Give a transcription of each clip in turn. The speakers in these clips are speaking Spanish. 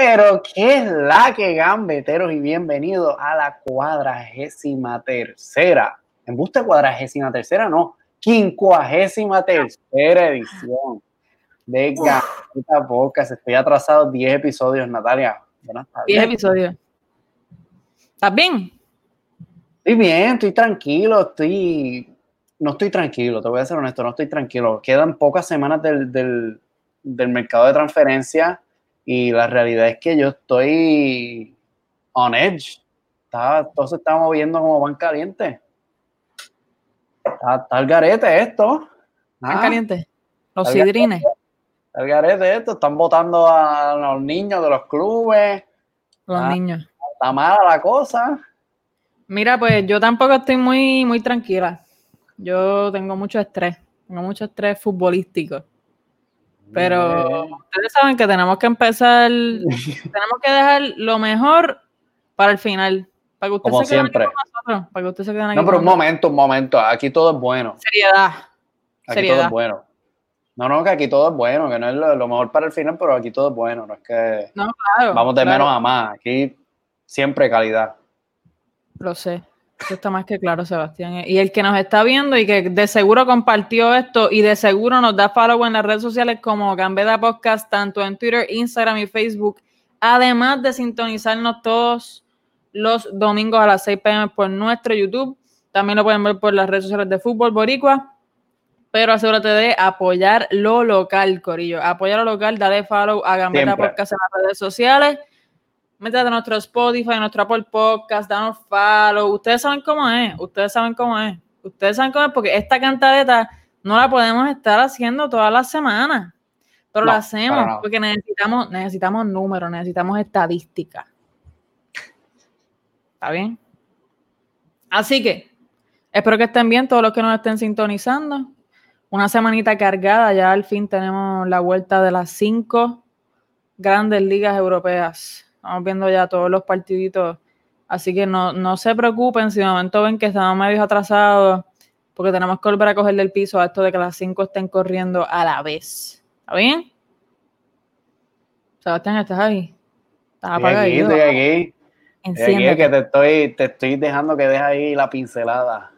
Pero qué es la que gambeteros y bienvenidos a la cuadragésima tercera. En busca cuadragésima tercera, no, quincuagésima tercera edición de Gambeta Podcast. Estoy atrasado 10 episodios, Natalia. 10 episodios. ¿Estás bien? Estoy bien, estoy tranquilo, estoy. No estoy tranquilo, te voy a ser honesto, no estoy tranquilo. Quedan pocas semanas del, del, del mercado de transferencia y la realidad es que yo estoy on edge. Está, todo se está moviendo como van caliente. Está, el garete esto. Van ah, caliente. Los sidrines. El garete esto. Están votando a los niños de los clubes. Los ah, niños. Está mala la cosa. Mira, pues yo tampoco estoy muy, muy tranquila. Yo tengo mucho estrés. Tengo mucho estrés futbolístico. Pero ustedes saben que tenemos que empezar, tenemos que dejar lo mejor para el final. Para que ustedes Como se siempre. Nosotros, para que ustedes se queden aquí no, pero un momento, un momento. Aquí todo es bueno. Seriedad. Aquí todo es bueno. No, no, que aquí todo es bueno, que no es lo, mejor para el final, pero aquí todo es bueno. No es que no, claro, vamos de menos a más. Aquí siempre calidad. Lo sé. Eso está más que claro, Sebastián. Y el que nos está viendo y que de seguro compartió esto y de seguro nos da follow en las redes sociales como Gambeda Podcast, tanto en Twitter, Instagram y Facebook, además de sintonizarnos todos los domingos a las 6 pm por nuestro YouTube. También lo pueden ver por las redes sociales de Fútbol Boricua. Pero asegúrate de apoyar lo local, Corillo. Apoyar lo local, dale follow a Gambeta Podcast en las redes sociales métete a nuestro Spotify, a nuestro Apple Podcast, danos follow. Ustedes saben cómo es, ustedes saben cómo es. Ustedes saben cómo es, porque esta cantadeta no la podemos estar haciendo todas las semanas. Pero la hacemos porque necesitamos, necesitamos números, necesitamos estadística. ¿Está bien? Así que, espero que estén bien todos los que nos estén sintonizando. Una semanita cargada, ya al fin tenemos la vuelta de las cinco grandes ligas europeas Estamos viendo ya todos los partiditos. Así que no, se preocupen si de momento ven que estamos medio atrasados, porque tenemos que volver a coger del piso a esto de que las cinco estén corriendo a la vez. ¿Está bien? Sebastián, ¿estás ahí? ¿Estás apagado? Aquí, estoy aquí. Enciende. que te estoy, te estoy dejando que dejes ahí la pincelada.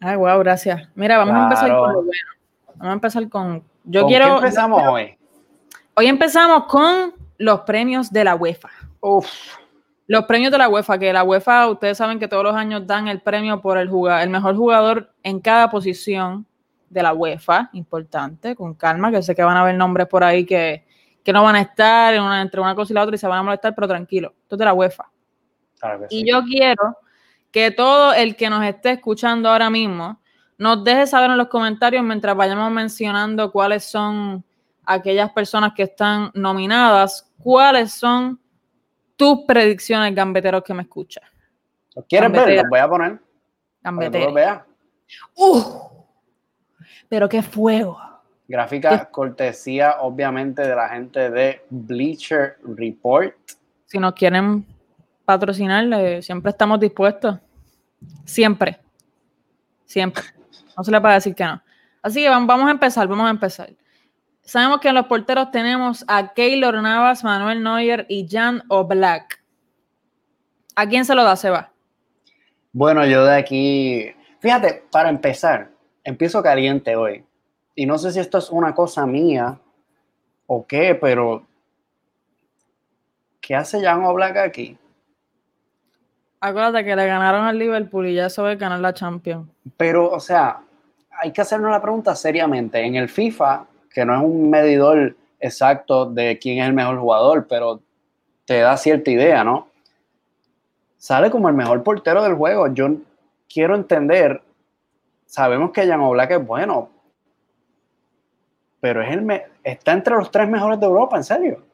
Ay, wow, gracias. Mira, vamos a empezar con lo bueno. Vamos a empezar con. Yo ¿Con quiero. ¿Qué empezamos hoy? Hoy empezamos con los premios de la UEFA. Los premios de la UEFA, que la UEFA, ustedes saben que todos los años dan el premio por el, jugador, el mejor jugador en cada posición de la UEFA, importante, con calma, que sé que van a haber nombres por ahí que, no van a estar entre una cosa y la otra y se van a molestar, pero tranquilo, esto es de la UEFA. y yo quiero que todo el que nos esté escuchando ahora mismo nos deje saber en los comentarios mientras vayamos mencionando cuáles son aquellas personas que están nominadas, cuáles son tus predicciones, gambeteros que me escuchan. ¿Quieres ver? Los voy a poner. Gambeteros. Uh, pero qué fuego. Gráfica cortesía, obviamente, de la gente de Bleacher Report. Si nos quieren patrocinar, siempre estamos dispuestos. Siempre. Siempre. No se le puede decir que no. Así que vamos a empezar, vamos a empezar. Sabemos que en los porteros tenemos a Keylor Navas, Manuel Neuer y Jan Oblak. ¿A quién se lo da, Seba? Bueno, yo de aquí, fíjate, para empezar, empiezo caliente hoy. Y no sé si esto es una cosa mía o qué, pero ¿qué hace Jan Oblak aquí? Acuérdate que le ganaron al Liverpool y ya sabe ganar la Champions. Pero, o sea, hay que hacernos la pregunta seriamente. En el FIFA que no es un medidor exacto de quién es el mejor jugador, pero te da cierta idea, ¿no? Sale como el mejor portero del juego. Yo quiero entender, sabemos que Jan Oblak es bueno, pero es el está entre los tres mejores de Europa, ¿en serio?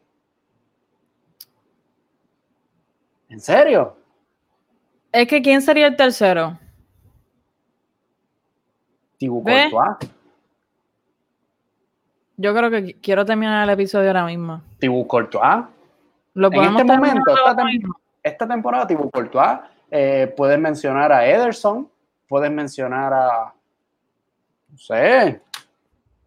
¿En serio? Es que ¿quién sería el tercero? Thibaut Courtois. Yo creo que quiero terminar el episodio ahora mismo. Thibaut Courtois. Lo en este momento, esta, temporada, Thibaut Courtois, eh, puedes mencionar a Ederson, puedes mencionar a. No sé.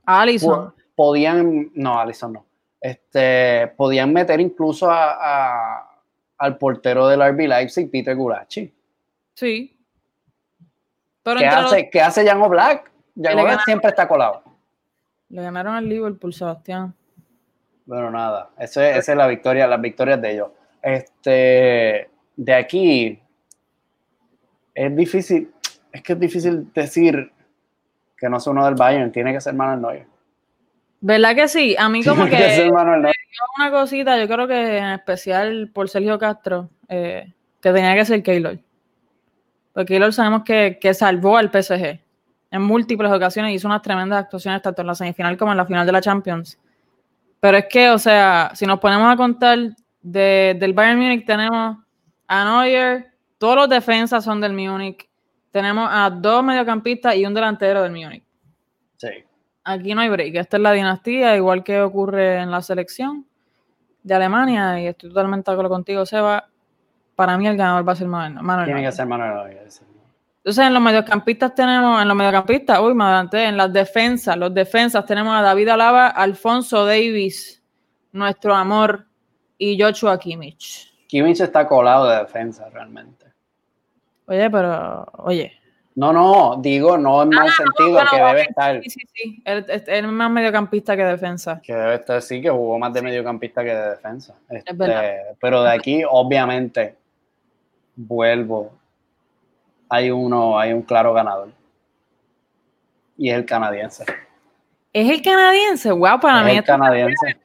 Alison. Podían. No, Alison no. Este, podían meter incluso a, al portero del RB Leipzig, Peter Gulachi. Sí. Pero ¿Qué, hace, ¿Qué hace Jan Black? Jan Black siempre está colado. Le ganaron al Liverpool, Sebastián. Bueno, nada, esa es la victoria, las victorias de ellos. Este, de aquí, es difícil, es que es difícil decir que no es uno del Bayern, tiene que ser Manuel Neuer. ¿Verdad que sí? A mí como que, que una cosita, yo creo que en especial por Sergio Castro, eh, que tenía que ser Keylor. Porque Keylor sabemos que, que salvó al PSG en múltiples ocasiones hizo unas tremendas actuaciones tanto en la semifinal como en la final de la Champions. Pero es que, o sea, si nos ponemos a contar del Bayern Múnich, tenemos a Neuer, todos los defensas son del Múnich, tenemos a dos mediocampistas y un delantero del Múnich. Sí. Aquí no hay break, esta es la dinastía, igual que ocurre en la selección de Alemania, y estoy totalmente de acuerdo contigo, Seba. Para mí el ganador va a ser Manuel. Tiene que ser Manuel Neuer. Entonces, en los mediocampistas tenemos, en los mediocampistas, uy, me adelanté, en las defensas, los defensas tenemos a David Alaba, Alfonso Davis, nuestro amor, y Joshua Kimmich. Kimmich está colado de defensa, realmente. Oye, pero, oye. No, no, digo, no en mal ah, sentido, que debe estar. Sí, sí, sí, él, es más mediocampista que defensa. Que debe estar, sí, que jugó más de mediocampista que de defensa. Este, pero de aquí, obviamente, vuelvo hay uno, hay un claro ganador. Y es el canadiense. ¿Es el canadiense? Wow, para es mí el canadiense.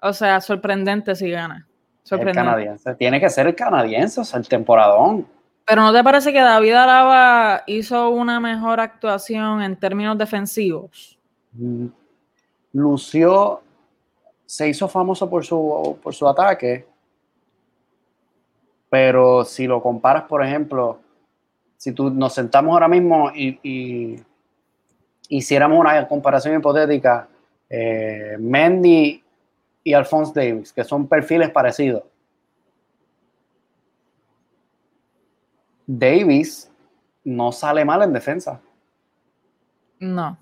O sea, sorprendente si gana. Sorprendente. El canadiense. Tiene que ser el canadiense, o sea, el temporadón. Pero ¿no te parece que David Araba hizo una mejor actuación en términos defensivos? Mm. Lució, se hizo famoso por su, por su ataque, pero si lo comparas, por ejemplo, si tú nos sentamos ahora mismo y, hiciéramos una comparación hipotética, eh, Mendy y Alphonse Davis, que son perfiles parecidos. Davis no sale mal en defensa. No.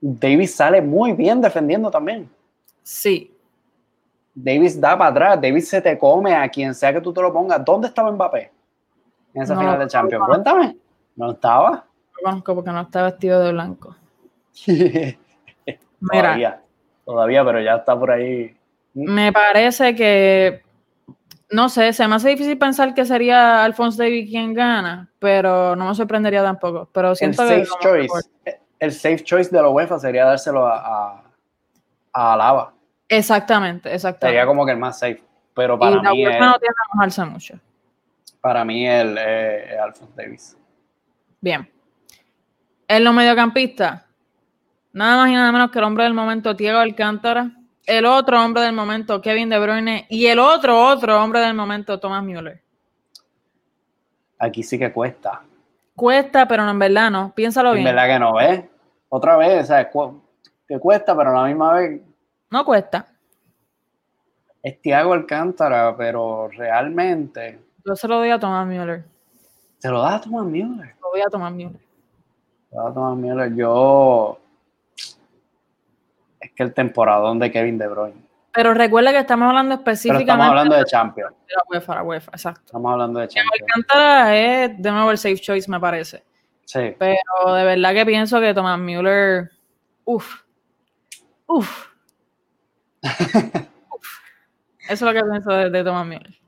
Davis sale muy bien defendiendo también. Sí. Davis da para atrás, Davis se te come a quien sea que tú te lo pongas. ¿Dónde estaba Mbappé? En esa final de Champions. Cuéntame, ¿no estaba? No conozco porque no está vestido de blanco. todavía, todavía, pero ya está por ahí. Me parece que, no sé, se me hace difícil pensar que sería Alphonse David quien gana, pero no me sorprendería tampoco. Pero siento el safe choice, el safe choice de la UEFA sería dárselo a, a, Alaba. Exactamente, exactamente. Sería como que el más safe, pero para y mí la UEFA no tiene que mojarse mucho para mí el eh, Alphonse Davis. Bien. En los mediocampistas, nada más y nada menos que el hombre del momento, Diego Alcántara. El otro hombre del momento, Kevin De Bruyne. Y el otro, otro hombre del momento, Thomas Müller. Aquí sí que cuesta. Cuesta, pero no, en verdad no. Piénsalo bien. En verdad que no, ¿ves? Otra vez, o sea, que cuesta, pero a la misma vez. No cuesta. Es Thiago Alcántara, pero realmente yo se lo doy a Thomas Müller. ¿Se lo das a Thomas Müller? Lo voy a Thomas Müller. Lo a Thomas Müller. Yo. Es que el temporadón de Kevin De Bruyne. Pero recuerda que estamos hablando específicamente. estamos hablando de Champions. De la UEFA, la UEFA, exacto. Estamos hablando de Champions. Alcántara es de nuevo el safe choice, me parece. Sí. Pero de verdad que pienso que Thomas Müller. Uf. Uf. Uf. Eso es lo que pienso de, de Thomas Müller.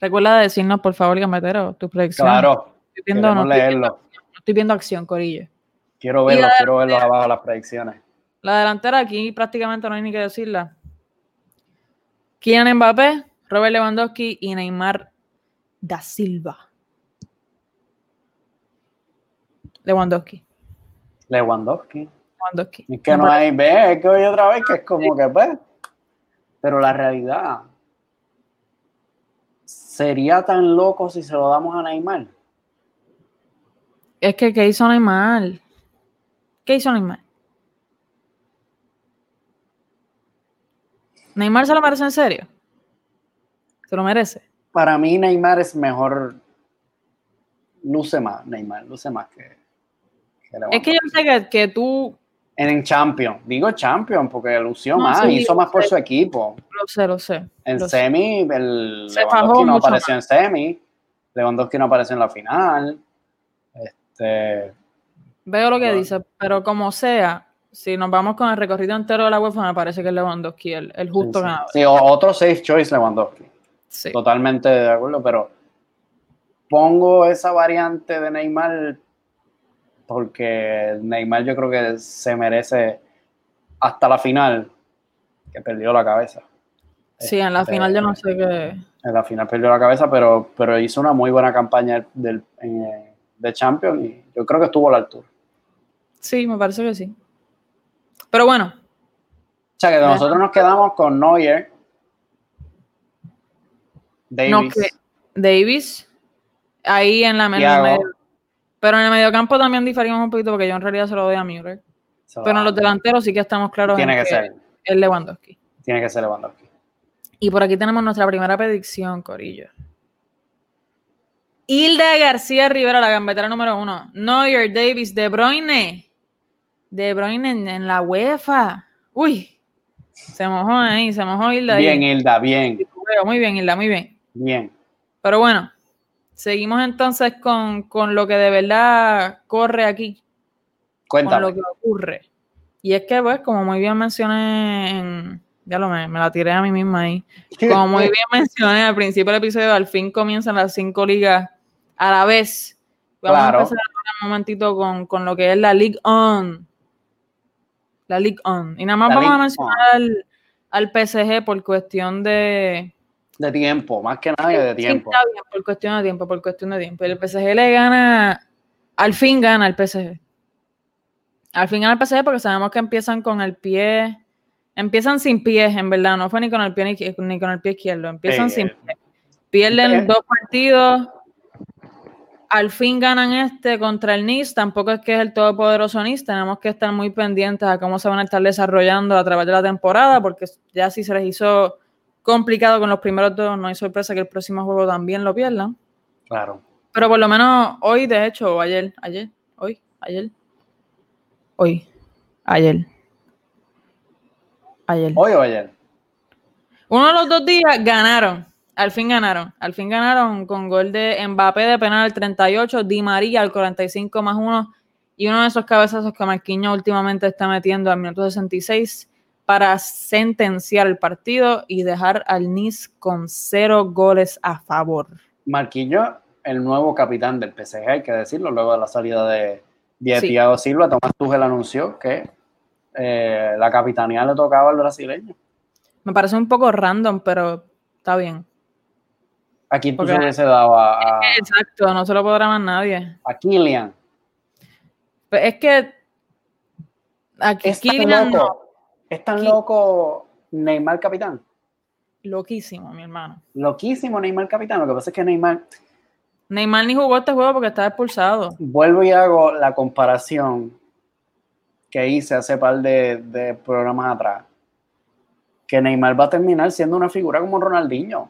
Recuerda decirnos, por favor, Gambetero, tu predicción. Claro, estoy viendo, no, leerlo. no estoy viendo acción, Corillo. Quiero verlo, quiero verlo abajo las predicciones. La delantera aquí prácticamente no hay ni que decirla. Kylian Mbappé, Robert Lewandowski y Neymar da Silva. Lewandowski. Lewandowski. Lewandowski. Es que no hay, ve, es que hoy otra vez que es como que, pues, pero la realidad ¿Sería tan loco si se lo damos a Neymar? Es que, ¿qué hizo Neymar? ¿Qué hizo Neymar? ¿Neymar se lo merece en serio? ¿Se lo merece? Para mí Neymar es mejor, luce más, Neymar, luce más que... es que yo sé que, tú En Champion, digo Champion porque lució No, más, sí, hizo más por sé. su equipo. Lo sé, lo sé. En lo sé. semi, el Se Lewandowski no apareció en semi, Lewandowski no apareció en la final. Este, Veo lo que Bueno. dice, pero como sea, si nos vamos con el recorrido entero de la UEFA, me parece que es Lewandowski el, el justo sí, ganador. sí, otro safe choice Lewandowski. Sí. Totalmente de acuerdo, pero pongo esa variante de Neymar porque Neymar yo creo que se merece hasta la final que perdió la cabeza. Sí, en la Este, final yo no sé qué. En la final perdió la cabeza, pero, pero hizo una muy buena campaña del, en, de Champions y yo creo que estuvo a la altura. Sí, me parece que sí. Pero bueno, O sea que nosotros nos quedamos con Neuer, Davis, no que Davis, ahí en la medio. Pero en el mediocampo también diferimos un poquito porque yo en realidad se lo doy a Müller. Pero en los delanteros sí que estamos claros tiene en que ser, es Lewandowski. tiene que ser Lewandowski. Y por aquí tenemos nuestra primera predicción, Corillo. Hilda García Rivera, la gambetera número uno. Neuer, Davis, De Bruyne. De Bruyne en, en la UEFA. Uy, se mojó ahí, se mojó Hilda. ahí. Bien, Hilda, bien, Muy bien, Hilda, muy bien. bien. Pero bueno, seguimos entonces con, con lo que de verdad corre aquí, con Cuéntame. lo que ocurre. Y es que, pues, como muy bien mencioné en... Ya lo me, me la tiré a mí misma ahí. Como muy bien mencioné al principio del episodio, al fin comienzan las cinco ligas a la vez. Vamos Claro. a empezar un momentito con, con lo que es la League On. La League On. Y nada más La vamos a mencionar al, al PSG por cuestión de, De tiempo, más que nada de Sí, tiempo. está bien, por cuestión de tiempo, por cuestión de tiempo. El PSG le gana, al fin gana el PSG. Al fin gana el PSG porque sabemos que empiezan con el pie, empiezan sin pies, en verdad, no fue ni con el pie ni, ni con el pie izquierdo, empiezan Sí, sin eh, pie. Pierden eh. dos partidos, al fin ganan este contra el Nice, tampoco es que es el todopoderoso Nice, tenemos que estar muy pendientes a cómo se van a estar desarrollando a través de la temporada, porque ya si se les hizo complicado con los primeros dos, no hay sorpresa que el próximo juego también lo pierdan. Claro. Pero por lo menos hoy, de hecho, o ayer, ayer, hoy, ayer, hoy, ayer, ayer. Hoy o ayer. Uno de los dos días ganaron, al fin ganaron, al fin ganaron con gol de Mbappé de penal al 38, Di María al 45 más uno y uno de esos cabezazos que Marquinhos últimamente está metiendo al minuto 66 para sentenciar el partido y dejar al Nice con cero goles a favor. Marquinhos, el nuevo capitán del PSG, hay que decirlo, luego de la salida de, de Sí. Thiago Silva, Tomás Tuchel anunció que eh, la capitanía le tocaba al brasileño. Me parece un poco random, pero está bien. Aquí tú Porque- se hubiese dado a, a, Exacto, no se lo podrá más nadie. a Kylian. Pero es que tan Kylian loco, es tan loco Neymar capitán. loquísimo, mi hermano. Loquísimo Neymar capitán. Lo que pasa es que Neymar, Neymar ni jugó este juego porque estaba expulsado. vuelvo y hago la comparación que hice hace par de, de programas atrás. Que Neymar va a terminar siendo una figura como Ronaldinho.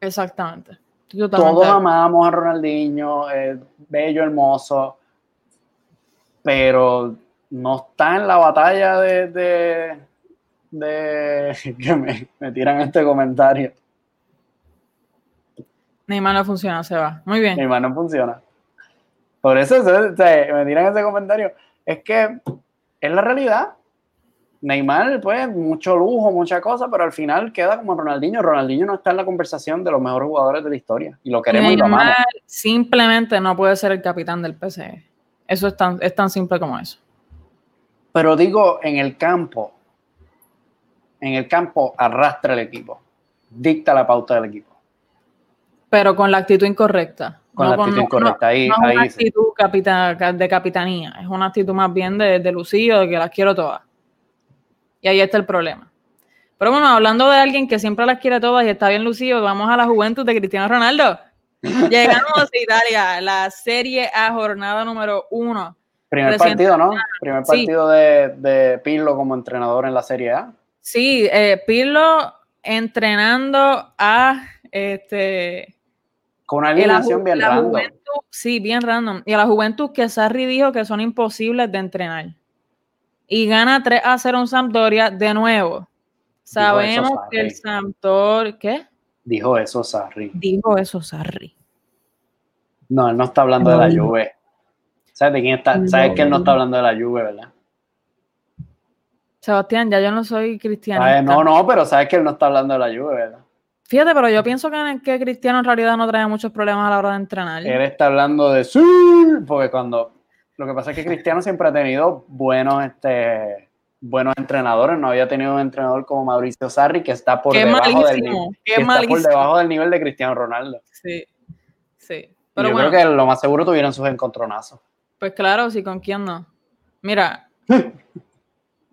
Exactamente. Totalmente Todos amamos a Ronaldinho, eh, bello, hermoso, pero no está en la batalla de, de, de- que me, me tiran este comentario. Neymar no funciona, se va. Muy bien. Neymar no funciona. Por eso o sea, me tiran ese comentario. Es que es la realidad. Neymar, pues, mucho lujo, mucha cosa, pero al final queda como Ronaldinho. Ronaldinho no está en la conversación de los mejores jugadores de la historia. Y lo queremos y lo amamos. Neymar simplemente no puede ser el capitán del PSG. Eso es tan, es tan simple como eso. Pero digo, en el campo, en el campo arrastra el equipo, dicta la pauta del equipo. Pero con la actitud incorrecta. Con No la actitud no- incorrecta. Ahí, no es una sí. actitud de capitanía, es una actitud más bien de, de lucido, de que las quiero todas. Y ahí está el problema. Pero bueno, hablando de alguien que siempre las quiere todas y está bien lucido, vamos a la juventud de Cristiano Ronaldo. Llegamos a Italia, la Serie A, jornada número uno. Primer partido, ¿no? Primer Sí. partido de, de Pirlo como entrenador en la Serie A. Sí, eh, Pirlo entrenando a este Con una alineación bien random. juventud, sí, bien random. Y a la juventud que Sarri dijo que son imposibles de entrenar. y gana 3 a 0 en Sampdoria de nuevo. Sabemos que el Sampdoria, ¿qué? Dijo eso Sarri. Dijo eso Sarri. No, él no está hablando de la Juve. ¿Sabes de quién está? ¿Sabes que él no está hablando de la Juve, verdad? Sebastián, ya yo no soy cristiano. No, no, pero sabes que él no está hablando de la Juve, ¿verdad? Fíjate, pero yo pienso que, que Cristiano en realidad no trae muchos problemas a la hora de entrenar. Él está hablando de sí, porque cuando lo que pasa es que Cristiano siempre ha tenido buenos, este, buenos entrenadores. No había tenido un entrenador como Mauricio Sarri que está por, debajo del, por debajo del nivel de Cristiano Ronaldo. Sí, sí. Pero yo creo que lo más seguro tuvieron sus encontronazos. Pues claro, sí, ¿con quién no? Mira,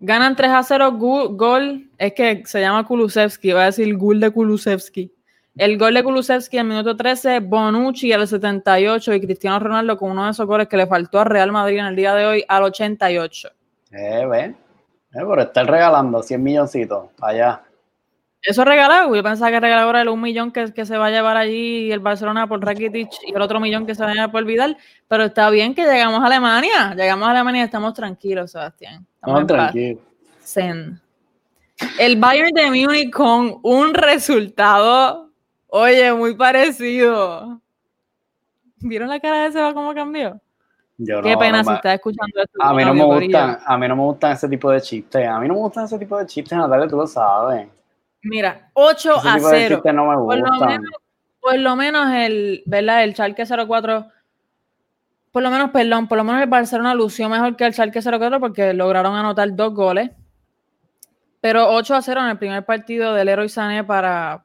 ganan 3 a 0 gol, es que se llama Kulusevski, va a decir gol de Kulusevski. El gol de Kulusevski el minuto 13, Bonucci al 78 y Cristiano Ronaldo con uno de esos goles que le faltó a Real Madrid en el día de hoy al 88. Eh, ven. Eh, por estar regalando 100 milloncitos allá. Eso regalado, yo pensaba que regalaba ahora el un millón que, que, se va a llevar allí el Barcelona por Rakitic y el otro millón que se va a llevar por Vidal, pero está bien que llegamos a Alemania, llegamos a Alemania y estamos tranquilos, Sebastián. Estamos tranquilos. Zen. El Bayern de Múnich con un resultado, oye, muy parecido. ¿Vieron la cara de Seba cómo cambió? Qué pena si estás escuchando esto. A mí, no me gustan, a mí no me gustan ese tipo de chistes. A mí no me gustan ese tipo de chistes, Natalia, tú lo sabes. Mira, 8 a 0. por, lo menos, por lo menos el, ¿verdad? El Schalke 04, por lo menos, perdón, por lo menos el Barcelona lució mejor que el Schalke 04 porque lograron anotar dos goles. Pero 8 a 0 en el primer partido del Leroy Sané para,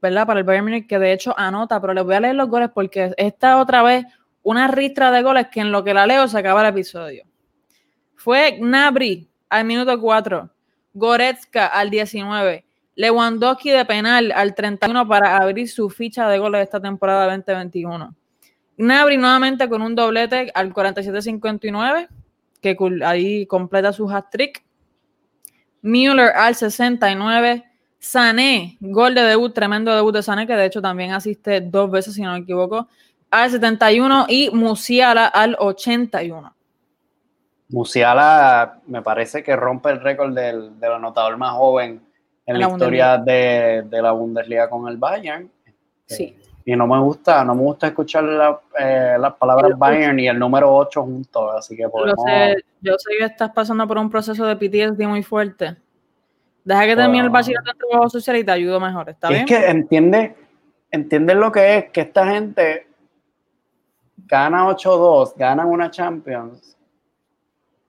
¿verdad? Para el Bayern Munich, que de hecho anota, pero les voy a leer los goles porque esta otra vez una ristra de goles que en lo que la leo se acaba el episodio. Fue Gnabry al minuto 4, Goretzka al 19, Lewandowski de penal al 31 para abrir su ficha de goles esta temporada 2021. Gnabry nuevamente con un doblete al 47-59, que ahí completa su hat-trick. Müller al 69. Sané, gol de debut, tremendo debut de Sané, que de hecho también asiste dos veces, si no me equivoco, al 71 y Musiala al 81. Musiala me parece que rompe el récord del, del anotador más joven en la, historia de, de, la Bundesliga con el Bayern. Sí. Y no me gusta, no me gusta escuchar eh, las palabras Bayern y el número 8 juntos, así que podemos... Yo sé, que estás pasando por un proceso de PTSD muy fuerte. Deja que termine el bachillerato de trabajo social y te ayudo mejor, ¿está bien? Es que entiende, entiende lo que es, que esta gente gana 8-2, ganan una Champions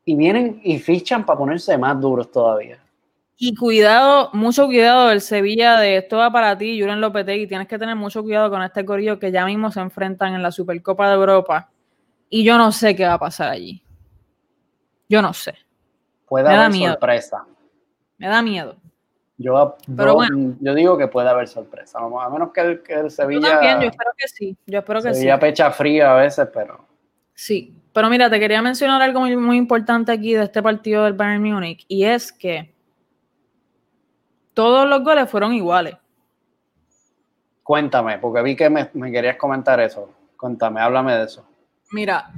y vienen y fichan para ponerse más duros todavía. Y cuidado, mucho cuidado, el Sevilla de esto va para ti, Julen Lopetegui, tienes que tener mucho cuidado con este corillo que ya mismo se enfrentan en la Supercopa de Europa. Y yo no sé qué va a pasar allí. Yo no sé. Puede Me haber da miedo. sorpresa. Me da miedo. Yo, Pero bueno, yo digo que puede haber sorpresa. A menos que el, que el Sevilla. Yo también, yo espero que sí. Yo espero que Sevilla pecha fría a veces, pero. Sí. Pero mira, te quería mencionar algo muy, muy importante aquí de este partido del Bayern Múnich. Y es que todos los goles fueron iguales. Cuéntame, porque vi que me, querías comentar eso. Cuéntame, háblame de eso. Mira,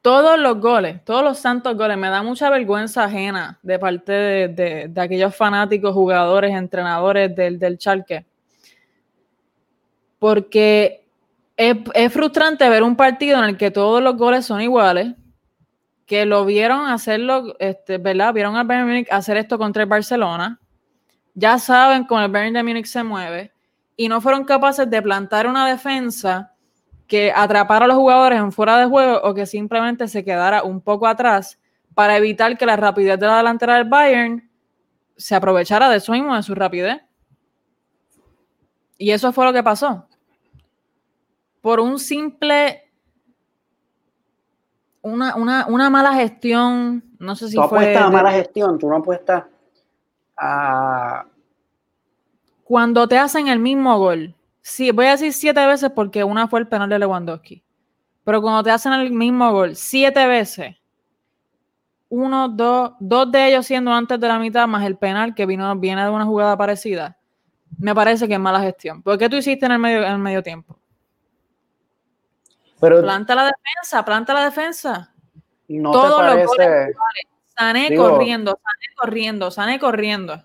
todos los goles, todos los santos goles, me da mucha vergüenza ajena de parte de, aquellos fanáticos, jugadores, entrenadores del, del Chalque. Porque es, es, frustrante ver un partido en el que todos los goles son iguales, que lo vieron hacerlo, este, ¿verdad? Vieron al Bayern Munich hacer esto contra el Barcelona, ya saben cómo el Bayern de Múnich se mueve y no fueron capaces de plantar una defensa que atrapara a los jugadores en fuera de juego o que simplemente se quedara un poco atrás para evitar que la rapidez de la delantera del Bayern se aprovechara de eso mismo, de su rapidez. Y eso fue lo que pasó. Por un simple una, una, mala gestión, no sé si tú fue... a mala gestión, tú no apuestas cuando te hacen el mismo gol, sí, voy a decir siete veces porque una fue el penal de Lewandowski, pero cuando te hacen el mismo gol siete veces, uno, dos, dos de ellos siendo antes de la mitad, más el penal que vino, viene de una jugada parecida, me parece que es mala gestión. ¿Por qué tú hiciste en el medio, en el medio tiempo? Pero, planta la defensa, planta la defensa. No Todos te parece... Sané corriendo, Sané corriendo, Sané corriendo.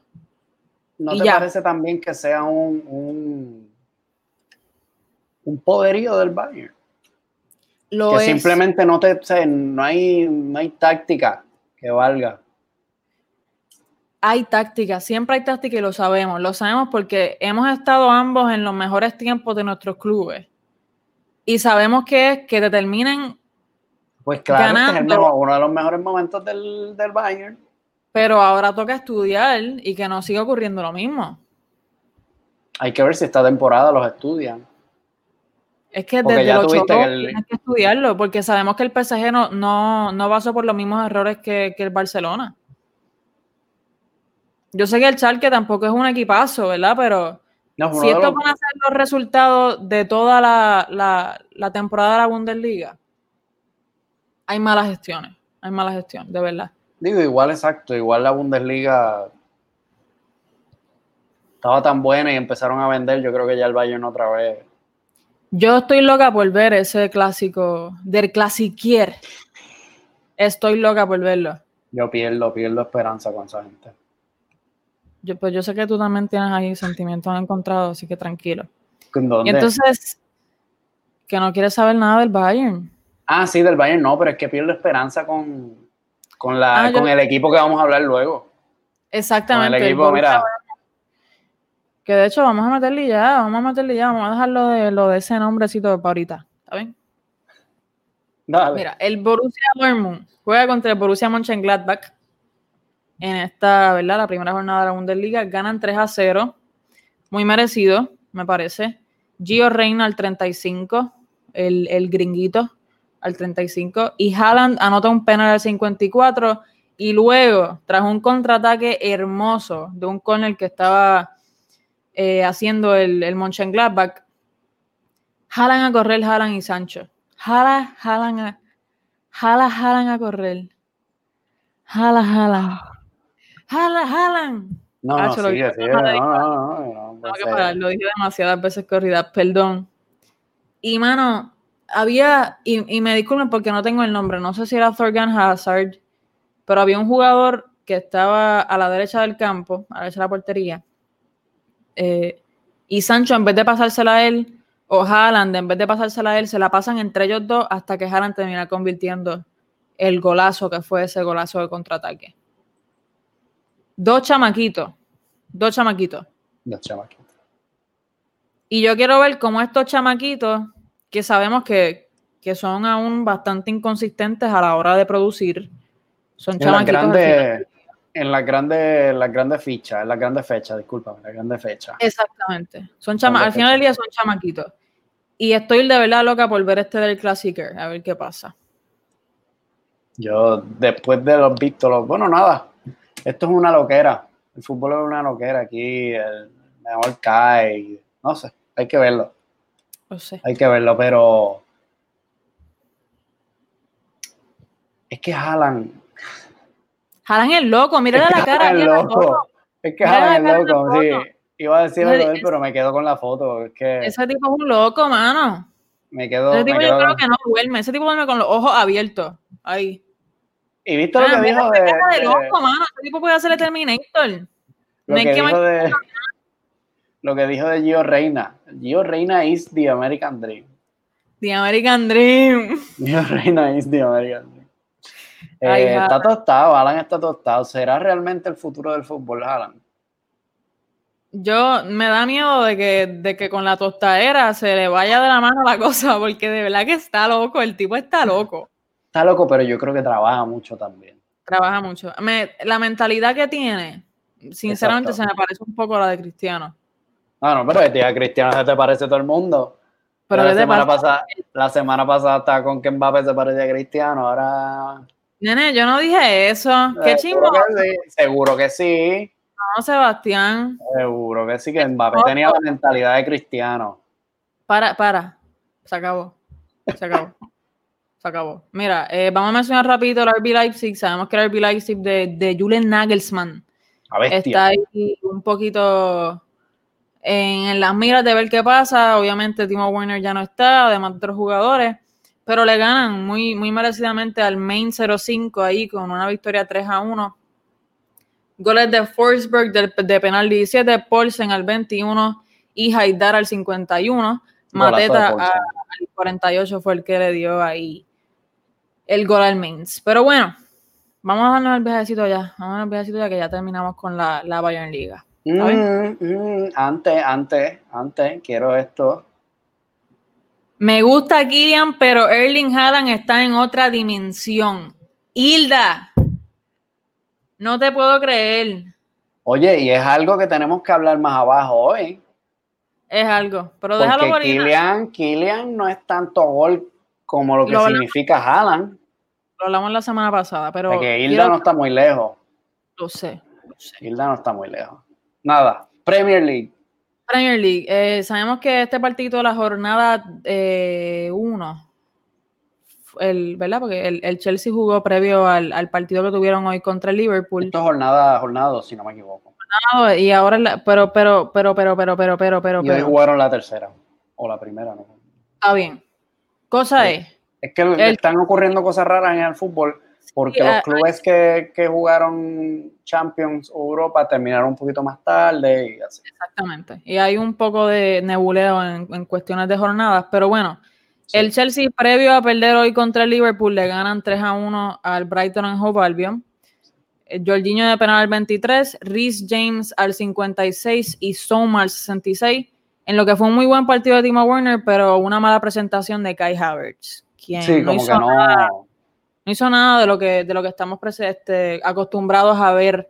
¿No te parece también que sea un, un, un poderío del Bayern? que simplemente no te no hay no hay táctica que valga. Hay táctica, siempre hay táctica y lo sabemos, lo sabemos porque hemos estado ambos en los mejores tiempos de nuestros clubes. Y sabemos que es que determinen pues claro, este es uno de los mejores momentos del, del Bayern. Pero ahora toca estudiar y que no siga ocurriendo lo mismo. Hay que ver si esta temporada los estudian. Es que desde los que que estudiarlo, porque sabemos que el PSG no, no, no pasó por los mismos errores que, el Barcelona. Yo sé que el Schalke tampoco es un equipazo, ¿verdad? Pero si estos van a ser los resultados de toda la, la, temporada de la Bundesliga, hay malas gestiones. Hay mala gestión, de verdad. Digo, igual exacto, igual la Bundesliga estaba tan buena y empezaron a vender, yo creo que ya el Bayern otra vez yo estoy loca por ver ese clásico del clasiquier. Estoy loca por verlo. Yo pierdo, pierdo esperanza con esa gente. Yo, pues yo sé que tú también tienes ahí sentimientos encontrados, así que tranquilo. ¿Con dónde? Y entonces, que no quieres saber nada del Bayern. Ah, sí, del Bayern no, pero es que pierdo esperanza con, la, ah, con el equipo que vamos a hablar luego. Exactamente. el equipo, mira, que de hecho vamos a meterle ya, vamos a meterle ya, vamos a dejarlo de lo de ese nombrecito para ahorita. ¿Está bien? Dale. Mira, el Borussia Dortmund juega contra el Borussia Mönchengladbach en esta, ¿verdad? La primera jornada de la Bundesliga. Ganan 3 a 0. Muy merecido, me parece. Gio Reina al 35, el, el gringuito al 35. Y Haaland anota un penal al 54. Y luego, tras un contraataque hermoso de un corner que estaba eh, haciendo el, el Mönchengladbach, jalan a correr, jalan y Sancho. Jala, jalan a, jala, jalan a correr. Jala, jalan. Jala, jalan. No, no, sigue, sigue, no, no, no, que parar, lo dije demasiadas veces corrida, perdón. Y mano, había, y, y, me disculpen porque no tengo el nombre, no sé si era Thorgan Hazard, pero había un jugador que estaba a la derecha del campo, a la derecha de la portería, eh, y Sancho, en vez de pasársela a él, o Haaland, en vez de pasársela a él, se la pasan entre ellos dos hasta que Haaland termina convirtiendo el golazo que fue ese golazo de contraataque. Dos chamaquitos. Dos chamaquitos. Dos chamaquitos. Y yo quiero ver cómo estos chamaquitos, que sabemos que, que son aún bastante inconsistentes a la hora de producir, son chamaquitos en las grandes, las grandes fichas, en las grandes fechas, disculpa, en las grandes fechas. Exactamente. Son chama al final del día son chamaquitos. Y estoy de verdad loca por ver este del Classicer, a ver qué pasa. Yo, después de los vistos, bueno, nada, esto es una loquera. El fútbol es una loquera. Aquí el mejor cae. No sé, hay que verlo. No sé. Hay que verlo, pero. Es que Haaland Jalan el loco, mírale la cara. El loco. Es que jalan el loco, sí. Iba a decirlo de él, pero me quedo con la foto. Es que... Ese tipo es un loco, mano. Me quedo. Ese tipo me yo creo que no duerme. Ese tipo duerme con los ojos abiertos. Ahí. ¿Y viste lo ah, que dijo de, de, loco, mano. Ese tipo puede hacer el Terminator. Lo, que, dijo de, lo que dijo de Gio Reina. Gio Reina is the American Dream. The American Dream. Gio Reina is the American Dream. Eh, está tostado, Alan está tostado. ¿Será realmente el futuro del fútbol, Alan? Yo me da miedo de que, de que con la tostadera se le vaya de la mano la cosa, porque de verdad que está loco, el tipo está loco. Está loco, pero yo creo que trabaja mucho también. Trabaja mucho. la mentalidad que tiene, sinceramente, se me parece un poco a la de Cristiano. No, no, pero a Cristiano se te parece todo el mundo. Pero la semana, pasada, la semana pasada estaba con que Mbappé se parecía a Cristiano, ahora Nene, yo no dije eso. Qué chimbo. Seguro que sí. No, Sebastián. Seguro que sí, que Mbappé tenía la mentalidad de cristiano. Para, para. Se acabó. Se acabó. Se acabó. Mira, eh, vamos a mencionar rápido el RB Leipzig. Sabemos que el RB Leipzig de, de Julian Nagelsmann está ahí un poquito en, las miras de ver qué pasa. Obviamente Timo Werner ya no está, además de otros jugadores pero le ganan muy, muy merecidamente al Main 05 ahí con una victoria 3 a 1. Goles de Forsberg de, de penal 17, Paulsen al 21 y Haidar al 51. Mateta al 48 fue el que le dio ahí el gol al Mainz. Pero bueno, vamos a darnos el viajecito ya. Vamos a darnos el viajecito ya que ya terminamos con la, la Bayern Liga. Mm, mm, antes, antes, antes, quiero esto. Me gusta Kylian, pero Erling Haaland está en otra dimensión. Hilda, no te puedo creer. Oye, y es algo que tenemos que hablar más abajo hoy. Es algo, pero déjalo por Kylian, Kylian no es tanto gol como lo que significa Haaland. Lo hablamos la semana pasada, pero. Porque Hilda no está muy lejos. Lo sé, lo sé. Hilda no está muy lejos. Nada, Premier League. Premier League. Eh, sabemos que este partido, la jornada 1, eh, el, ¿verdad? Porque el, Chelsea jugó previo al, partido que tuvieron hoy contra el Liverpool. Esto es jornada, jornada si no me equivoco. y ahora, pero, pero, pero, pero, pero, pero, pero, pero. Y hoy jugaron la tercera, o la primera, ¿no? Está bien. Cosa es. Es que están ocurriendo cosas raras en el fútbol porque los clubes que, jugaron Champions o Europa terminaron un poquito más tarde y así. Exactamente. Y hay un poco de nebuleo en, cuestiones de jornadas, pero bueno, el Chelsea previo a perder hoy contra el Liverpool le ganan 3 a 1 al Brighton and Hove Albion. Eh, Jorginho de penal al 23, Rhys James al 56 y Soma al 66, en lo que fue un muy buen partido de Timo Werner, pero una mala presentación de Kai Havertz, quien sí, como que no no hizo nada de lo que, de lo que estamos este, acostumbrados a ver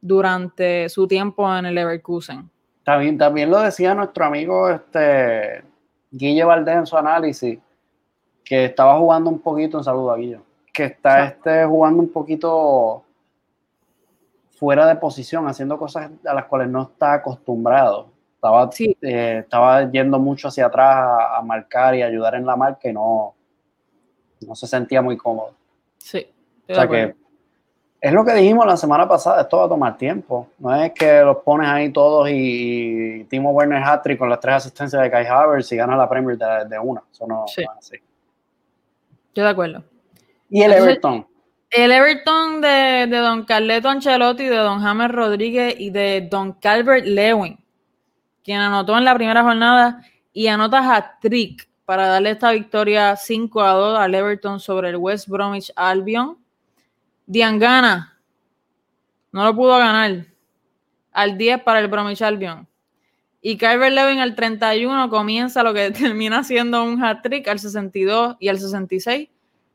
durante su tiempo en el Leverkusen. También, también lo decía nuestro amigo este, Guille Valdés en su análisis, que estaba jugando un poquito, un saludo a Guille, que está este, jugando un poquito fuera de posición, haciendo cosas a las cuales no está acostumbrado. Estaba, eh, estaba yendo mucho hacia atrás a, a, marcar y ayudar en la marca y no, no se sentía muy cómodo. Sí. O sea que es lo que dijimos la semana pasada, esto va a tomar tiempo. No es que los pones ahí todos y, Timo Werner Hattrick con las tres asistencias de Kai Havertz y gana la Premier de, una. Eso no, sí. así. Yo de acuerdo. ¿Y el Everton? El Everton de, de, Don Carleto Ancelotti, de Don James Rodríguez y de Don Calvert Lewin, quien anotó en la primera jornada y anota hat-trick para darle esta victoria 5 a 2 al Everton sobre el West Bromwich Albion. Diangana no lo pudo ganar. Al 10 para el Bromwich Albion. Y Kyber Levin al 31 comienza lo que termina siendo un hat-trick al 62 y al 66.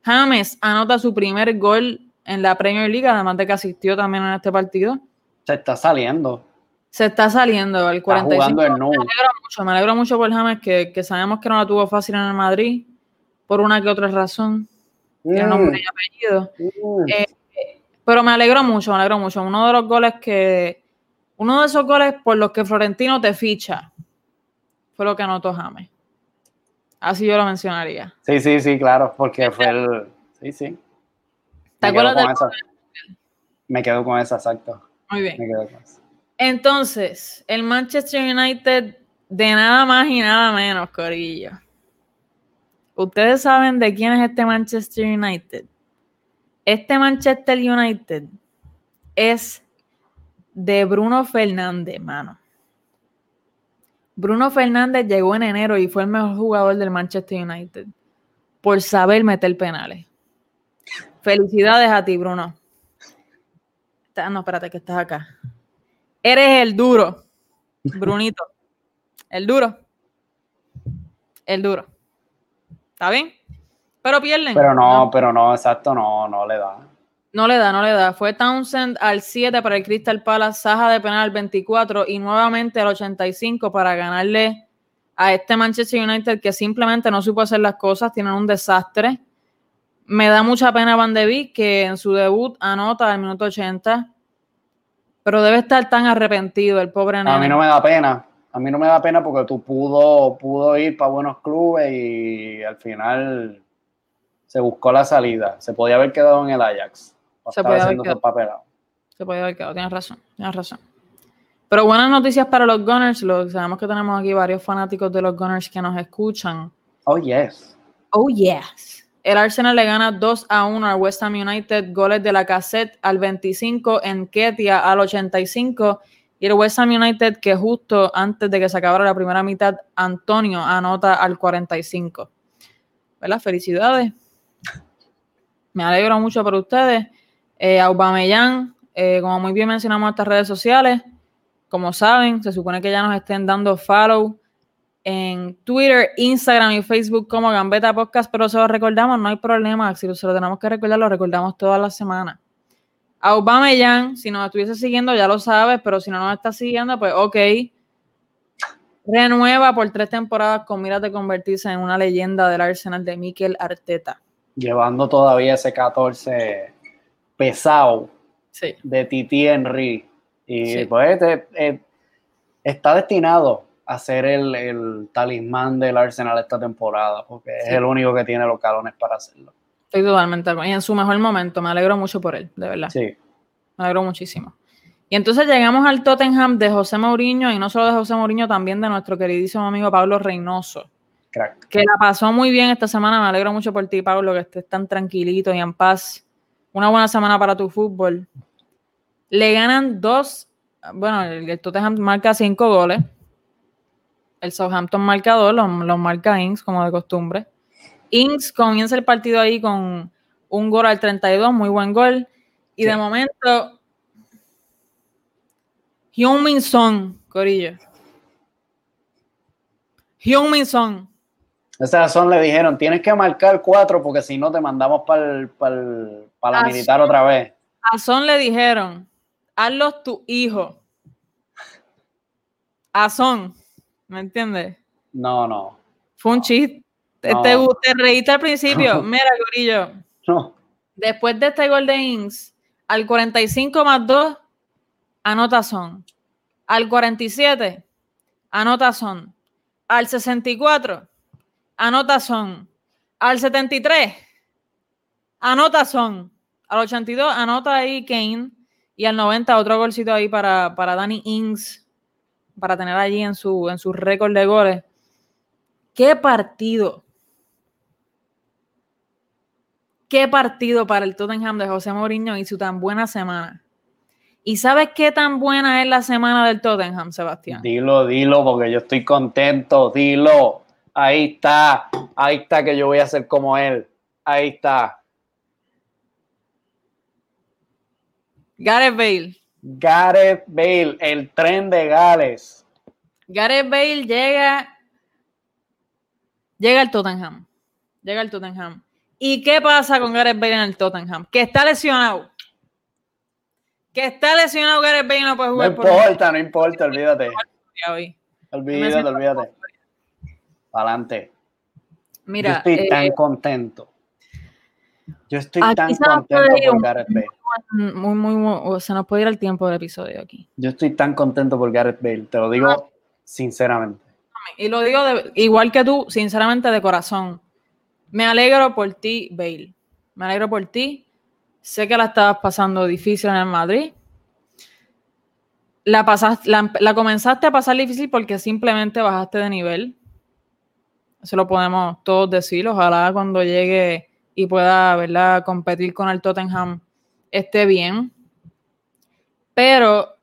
James anota su primer gol en la Premier League, además de que asistió también en este partido. Se está saliendo se está saliendo al 45. me alegro mucho, me alegro mucho por James, que, sabemos que no la tuvo fácil en el Madrid, por una que otra razón. Tiene nombre y apellido. Mm. Eh, pero me alegro mucho, me alegro mucho. Uno de los goles que. Uno de esos goles por los que Florentino te ficha fue lo que anotó James. Así yo lo mencionaría. Sí, sí, sí, claro, porque fue el. Sí, sí. ¿Te acuerdas de Me quedo con esa, exacto. Muy bien. Me quedo con esa. Entonces, el Manchester United de nada más y nada menos, Corillo. Ustedes saben de quién es este Manchester United. Este Manchester United es de Bruno Fernández, mano. Bruno Fernández llegó en enero y fue el mejor jugador del Manchester United por saber meter penales. Felicidades a ti, Bruno. No, espérate, que estás acá. Eres el duro, Brunito. El duro. El duro. ¿Está bien? Pero pierden. Pero no, pero no, exacto, no, no le da. No le da, no le da. Fue Townsend al 7 para el Crystal Palace, Saja de penal al 24 y nuevamente al 85 para ganarle a este Manchester United que simplemente no supo hacer las cosas, tienen un desastre. Me da mucha pena Van de Beek que en su debut anota al minuto 80 pero debe estar tan arrepentido el pobre nene. A mí no me da pena. A mí no me da pena porque tú pudo, pudo ir para buenos clubes y al final se buscó la salida. Se podía haber quedado en el Ajax. Se podía haber quedado. Se podía haber quedado, tienes razón, tienes razón. Pero buenas noticias para los Gunners. Lo, sabemos que tenemos aquí varios fanáticos de los Gunners que nos escuchan. Oh, yes. Oh, yes. El Arsenal le gana 2 a 1 al West Ham United, goles de la cassette al 25, en Ketia al 85 y el West Ham United que justo antes de que se acabara la primera mitad, Antonio anota al 45. ¿Verdad? Felicidades. Me alegro mucho por ustedes. Eh, Aubameyang, eh, como muy bien mencionamos en estas redes sociales, como saben, se supone que ya nos estén dando follow en Twitter, Instagram y Facebook como Gambeta Podcast, pero se lo recordamos, no hay problema. Si se lo tenemos que recordar, lo recordamos toda la semana. Aubameyang, si nos estuviese siguiendo, ya lo sabes, pero si no nos está siguiendo, pues ok. Renueva por tres temporadas con miras de convertirse en una leyenda del Arsenal de Mikel Arteta. Llevando todavía ese 14 pesado de Titi Henry. Y pues eh, eh, está destinado a ser el, talismán del Arsenal esta temporada, porque es el único que tiene los calones para hacerlo. Estoy totalmente Y en su mejor momento, me alegro mucho por él, de verdad. Sí. Me alegro muchísimo. Y entonces llegamos al Tottenham de José Mourinho, y no solo de José Mourinho, también de nuestro queridísimo amigo Pablo Reynoso. Crack. Que la pasó muy bien esta semana. Me alegro mucho por ti, Pablo, que estés tan tranquilito y en paz. Una buena semana para tu fútbol. Le ganan dos. Bueno, el Tottenham marca cinco goles. El Southampton marca dos, los, los marca Ings, como de costumbre. Ings comienza el partido ahí con un gol al 32, muy buen gol. Y de momento, Hyun Son, Corillo. Hyun Son. Esa razón le dijeron, tienes que marcar cuatro porque si no te mandamos para la militar otra vez. A Son le dijeron, hazlos tu hijo. A Son, ¿me entiendes? No, no. Fue un chiste. Te, te, reíste al principio. Mira, Gorillo. No. Después de este gol de Ings, al 45 más 2, anota son. Al 47, anota son. Al 64, anota son. Al 73, anota son. Al 82, anota ahí Kane. Y al 90, otro golcito ahí para, para Danny Ings, para tener allí en su, en su récord de goles. ¿Qué partido? qué partido para el Tottenham de José Mourinho y su tan buena semana. ¿Y sabes qué tan buena es la semana del Tottenham, Sebastián? Dilo, dilo, porque yo estoy contento, dilo. Ahí está, ahí está que yo voy a ser como él. Ahí está. Gareth Bale. Gareth Bale, el tren de Gales. Gareth Bale llega, llega al Tottenham. Llega al Tottenham. ¿Y qué pasa con Gareth Bale en el Tottenham? Que está lesionado. Que está lesionado Gareth Bale no puede jugar. No importa, no importa, olvídate. Olvídate, olvídate. Adelante. Mira, yo estoy tan eh, contento. Yo estoy tan contento por Gareth Bale. Muy, muy, muy, se nos puede ir el tiempo del episodio aquí. Yo estoy tan contento por Gareth Bale, te lo digo ah. sinceramente. Y lo digo igual que tú, sinceramente de corazón. Me alegro por ti, Bale. Me alegro por ti. Sé que la estabas pasando difícil en el Madrid. La, pasaste, la, comenzaste a pasar difícil porque simplemente bajaste de nivel. Eso lo podemos todos decir. Ojalá cuando llegue y pueda ¿verdad? competir con el Tottenham esté bien. Pero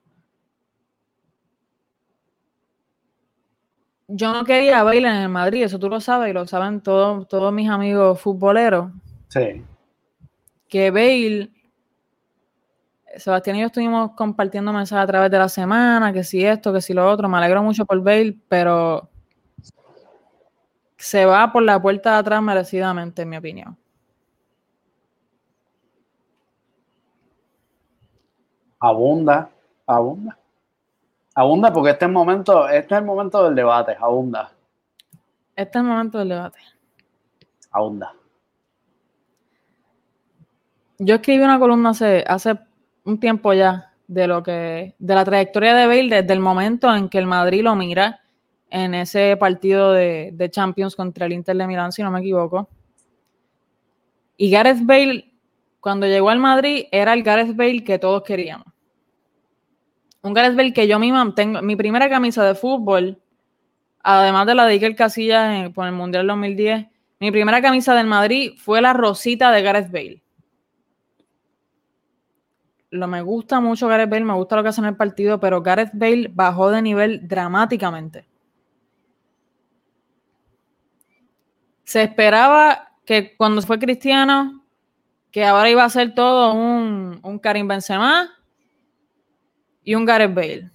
yo no quería bailar en el Madrid, eso tú lo sabes y lo saben todos, todos mis amigos futboleros. Sí. Que Bale, Sebastián y yo estuvimos compartiendo mensajes a través de la semana, que si esto, que si lo otro. Me alegro mucho por Bale, pero se va por la puerta de atrás merecidamente, en mi opinión. Abunda, abunda. Abunda porque este es el momento, este es el momento del debate, abunda. Este es el momento del debate. Abunda. Yo escribí una columna hace, hace un tiempo ya de lo que, de la trayectoria de Bale desde el momento en que el Madrid lo mira en ese partido de, de Champions contra el Inter de Milán, si no me equivoco. Y Gareth Bale, cuando llegó al Madrid, era el Gareth Bale que todos queríamos un Gareth Bale que yo misma tengo, mi primera camisa de fútbol, además de la de Iker Casillas por el Mundial 2010, Mi primera camisa del Madrid fue la rosita de Gareth Bale. Lo me gusta mucho Gareth Bale, me gusta lo que hace en el partido, pero Gareth Bale bajó de nivel dramáticamente. Se esperaba que cuando fue Cristiano, que ahora iba a ser todo un, un Karim Benzema y un Gareth Bale.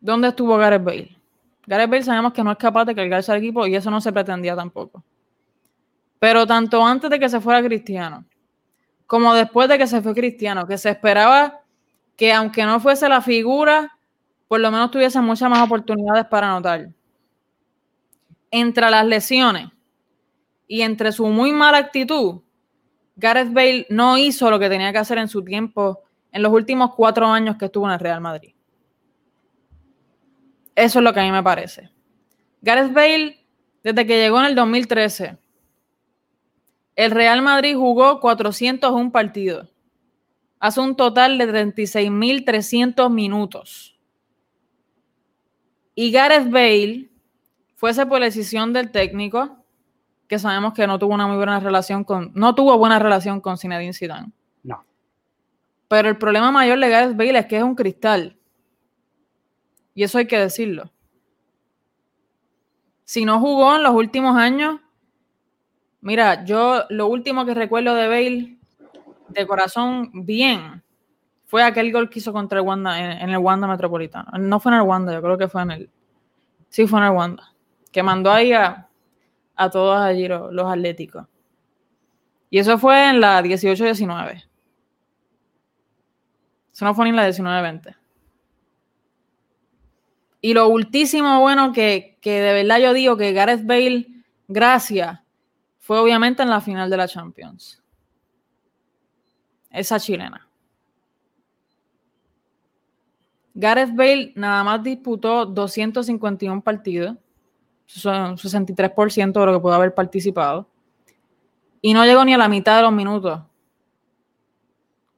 ¿Dónde estuvo Gareth Bale? Gareth Bale sabemos que no es capaz de cargarse al equipo y eso no se pretendía tampoco. Pero tanto antes de que se fuera Cristiano, como después de que se fue Cristiano, que se esperaba que aunque no fuese la figura, por lo menos tuviese muchas más oportunidades para anotar. Entre las lesiones y entre su muy mala actitud, Gareth Bale no hizo lo que tenía que hacer en su tiempo en los últimos cuatro años que estuvo en el Real Madrid. Eso es lo que a mí me parece. Gareth Bale, desde que llegó en el 2013, el Real Madrid jugó 401 partidos. Hace un total de 36.300 minutos. Y Gareth Bale, fuese por decisión del técnico, que sabemos que no tuvo una muy buena relación con, no tuvo buena relación con Zinedine Zidane. No. Pero el problema mayor de Gareth Bale es que es un cristal. Y eso hay que decirlo. Si no jugó en los últimos años, Mira, yo lo último que recuerdo de Bale, de corazón, bien, fue aquel gol que hizo contra el Wanda, en, el Wanda Metropolitano. No fue en el Wanda, yo creo que fue en el. Sí, fue en el Wanda. Que mandó ahí a, todos allí los, los atléticos. Y eso fue en la 18-19. Eso no fue ni en la 19-20. Y lo ultísimo bueno que, que de verdad yo digo que Gareth Bale, gracias fue obviamente en la final de la Champions. Esa chilena. Gareth Bale nada más disputó 251 partidos, son 63% de lo que pudo haber participado, y no llegó ni a la mitad de los minutos,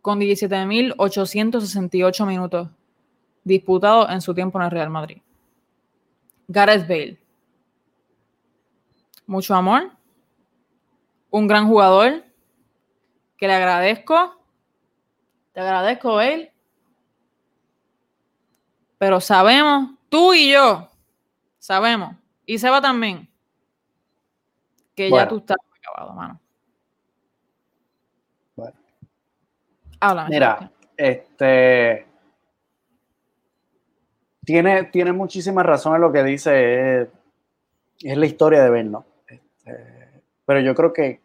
con 17.868 minutos disputados en su tiempo en el Real Madrid. Gareth Bale. Mucho amor, un gran jugador que le agradezco. Te agradezco, él. Pero sabemos, tú y yo, sabemos, y Seba también, que ya tú estás acabado, mano. Bueno. Háblame. Mira, este. Tiene, tiene muchísima razón en lo que dice. Es, es la historia de Ben, ¿no? Este, pero yo creo que,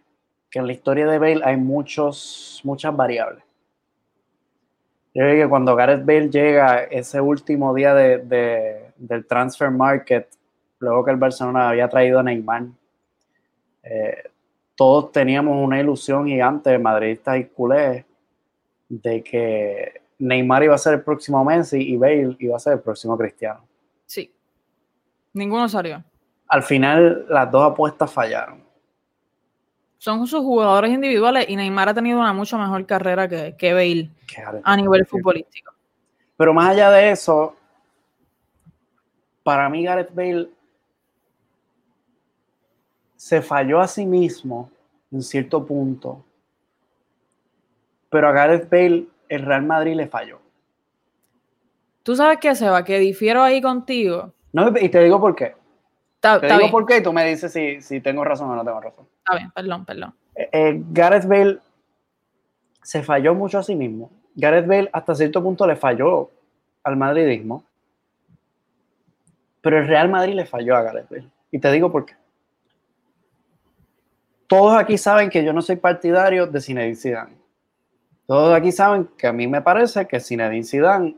en la historia de Bale hay muchos, muchas variables. Yo creo que cuando Gareth Bale llega ese último día de, del transfer market, luego que el Barcelona había traído a Neymar, eh, todos teníamos una ilusión gigante, madridistas y culés, de que Neymar iba a ser el próximo Messi y Bale iba a ser el próximo Cristiano. Sí. Ninguno salió. Al final, las dos apuestas fallaron son sus jugadores individuales y Neymar ha tenido una mucho mejor carrera que, que Bale a nivel futbolístico. Pero más allá de eso, para mí Gareth Bale se falló a sí mismo en cierto punto, pero a Gareth Bale el Real Madrid le falló. ¿Tú sabes qué, Seba? Que difiero ahí contigo. No, y te digo por qué. te digo por qué y tú me dices si, si tengo razón o no tengo razón. Está bien, perdón, perdón. Eh, eh, Gareth Bale se falló mucho a sí mismo. Gareth Bale hasta cierto punto le falló al madridismo, pero el Real Madrid le falló a Gareth Bale. Y te digo por qué. Todos aquí saben que yo no soy partidario de Zinedine Zidane. Todos aquí saben que a mí me parece que Zinedine Zidane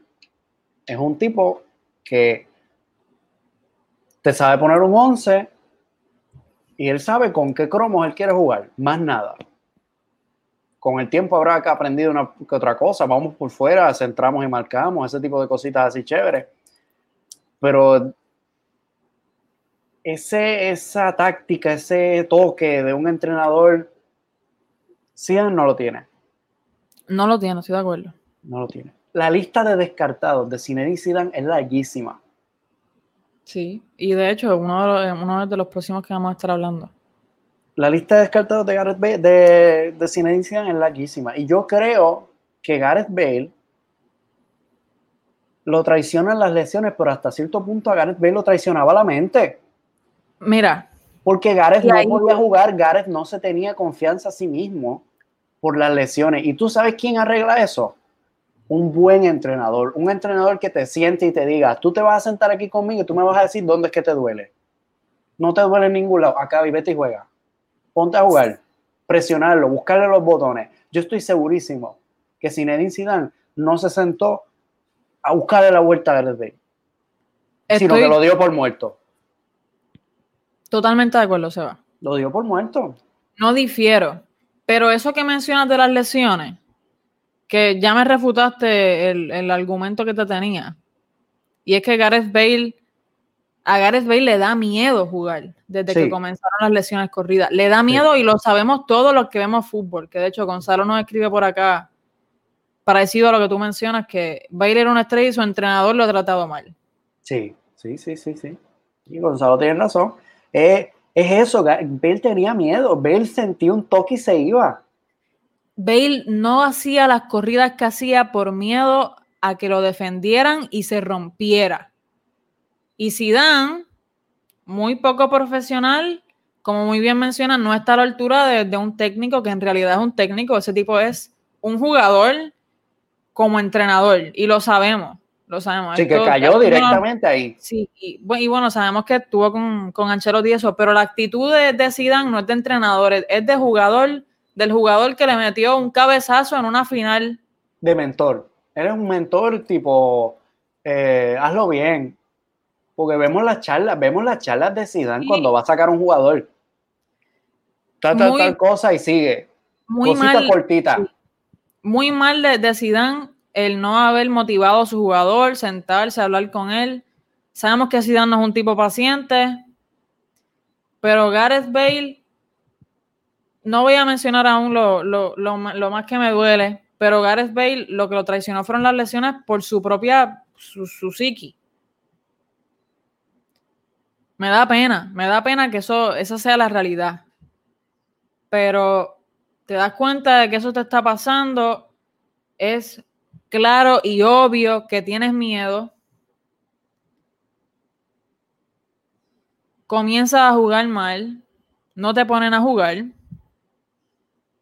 es un tipo que te sabe poner un 11 y él sabe con qué cromos él quiere jugar, más nada. Con el tiempo habrá que aprendido una que otra cosa, vamos por fuera, centramos y marcamos, ese tipo de cositas así chéveres. Pero ese, esa táctica, ese toque de un entrenador, Zidane no lo tiene. No lo tiene, estoy de acuerdo. No lo tiene. La lista de descartados de Zinedine Zidane es larguísima. Sí, y de hecho, uno de, los, uno de los próximos que vamos a estar hablando. La lista de descartados de Gareth Bale, de, de Zinedine Zidane es larguísima. Y yo creo que Gareth Bale lo traicionan las lesiones, pero hasta cierto punto a Gareth Bale lo traicionaba la mente. Mira. Porque Gareth no podía jugar, Gareth no se tenía confianza a sí mismo por las lesiones. ¿Y tú sabes quién arregla eso? Un buen entrenador, un entrenador que te siente y te diga, tú te vas a sentar aquí conmigo y tú me vas a decir dónde es que te duele. No te duele en ningún lado, acá y vete y juega. Ponte a jugar, presionarlo, buscarle los botones. Yo estoy segurísimo que Zinedine Zidane no se sentó a buscarle la vuelta a Gareth Bale, sino que lo dio por muerto. Totalmente de acuerdo, Seba. Lo dio por muerto. No difiero. Pero eso que mencionas de las lesiones, que ya me refutaste el, argumento que te tenía. Y es que Gareth Bale, a Gareth Bale le da miedo jugar desde que comenzaron las lesiones corridas. Le da miedo y lo sabemos todos los que vemos fútbol. Que de hecho Gonzalo nos escribe por acá, parecido a lo que tú mencionas, que Bale era una estrella y su entrenador lo ha tratado mal. Sí, sí, sí, sí, sí. Y Gonzalo tiene razón. Es eso, Bale tenía miedo, Bale sentía un toque y se iba. Bale no hacía las corridas que hacía por miedo a que lo defendieran y se rompiera. Y Zidane, muy poco profesional, como muy bien menciona, no está a la altura de un técnico que en realidad es un técnico, ese tipo es un jugador como entrenador y lo sabemos. Lo sabemos. Sí, que cayó directamente ahí. Sí, y, bueno, sabemos que estuvo con, con Ancelotti eso, pero la actitud de, de Zidane no es de entrenador, es de jugador, del jugador que le metió un cabezazo en una final. De mentor. Eres un mentor tipo, eh, hazlo bien. Porque vemos las charlas, vemos las charlas de Zidane cuando va a sacar un jugador. Tal, tal, tal cosa y sigue. Muy Cosita mal, cortita. Muy mal de, de Zidane el no haber motivado a su jugador, sentarse, hablar con él. Sabemos que Zidane no es un tipo paciente, pero Gareth Bale, no voy a mencionar aún lo, más que me duele, pero Gareth Bale lo que lo traicionó fueron las lesiones por su propia, su, su psiqui. Me da pena, me da pena que eso, esa sea la realidad. Pero te das cuenta de que eso te está pasando, es claro y obvio que tienes miedo, comienzas a jugar mal, no te ponen a jugar,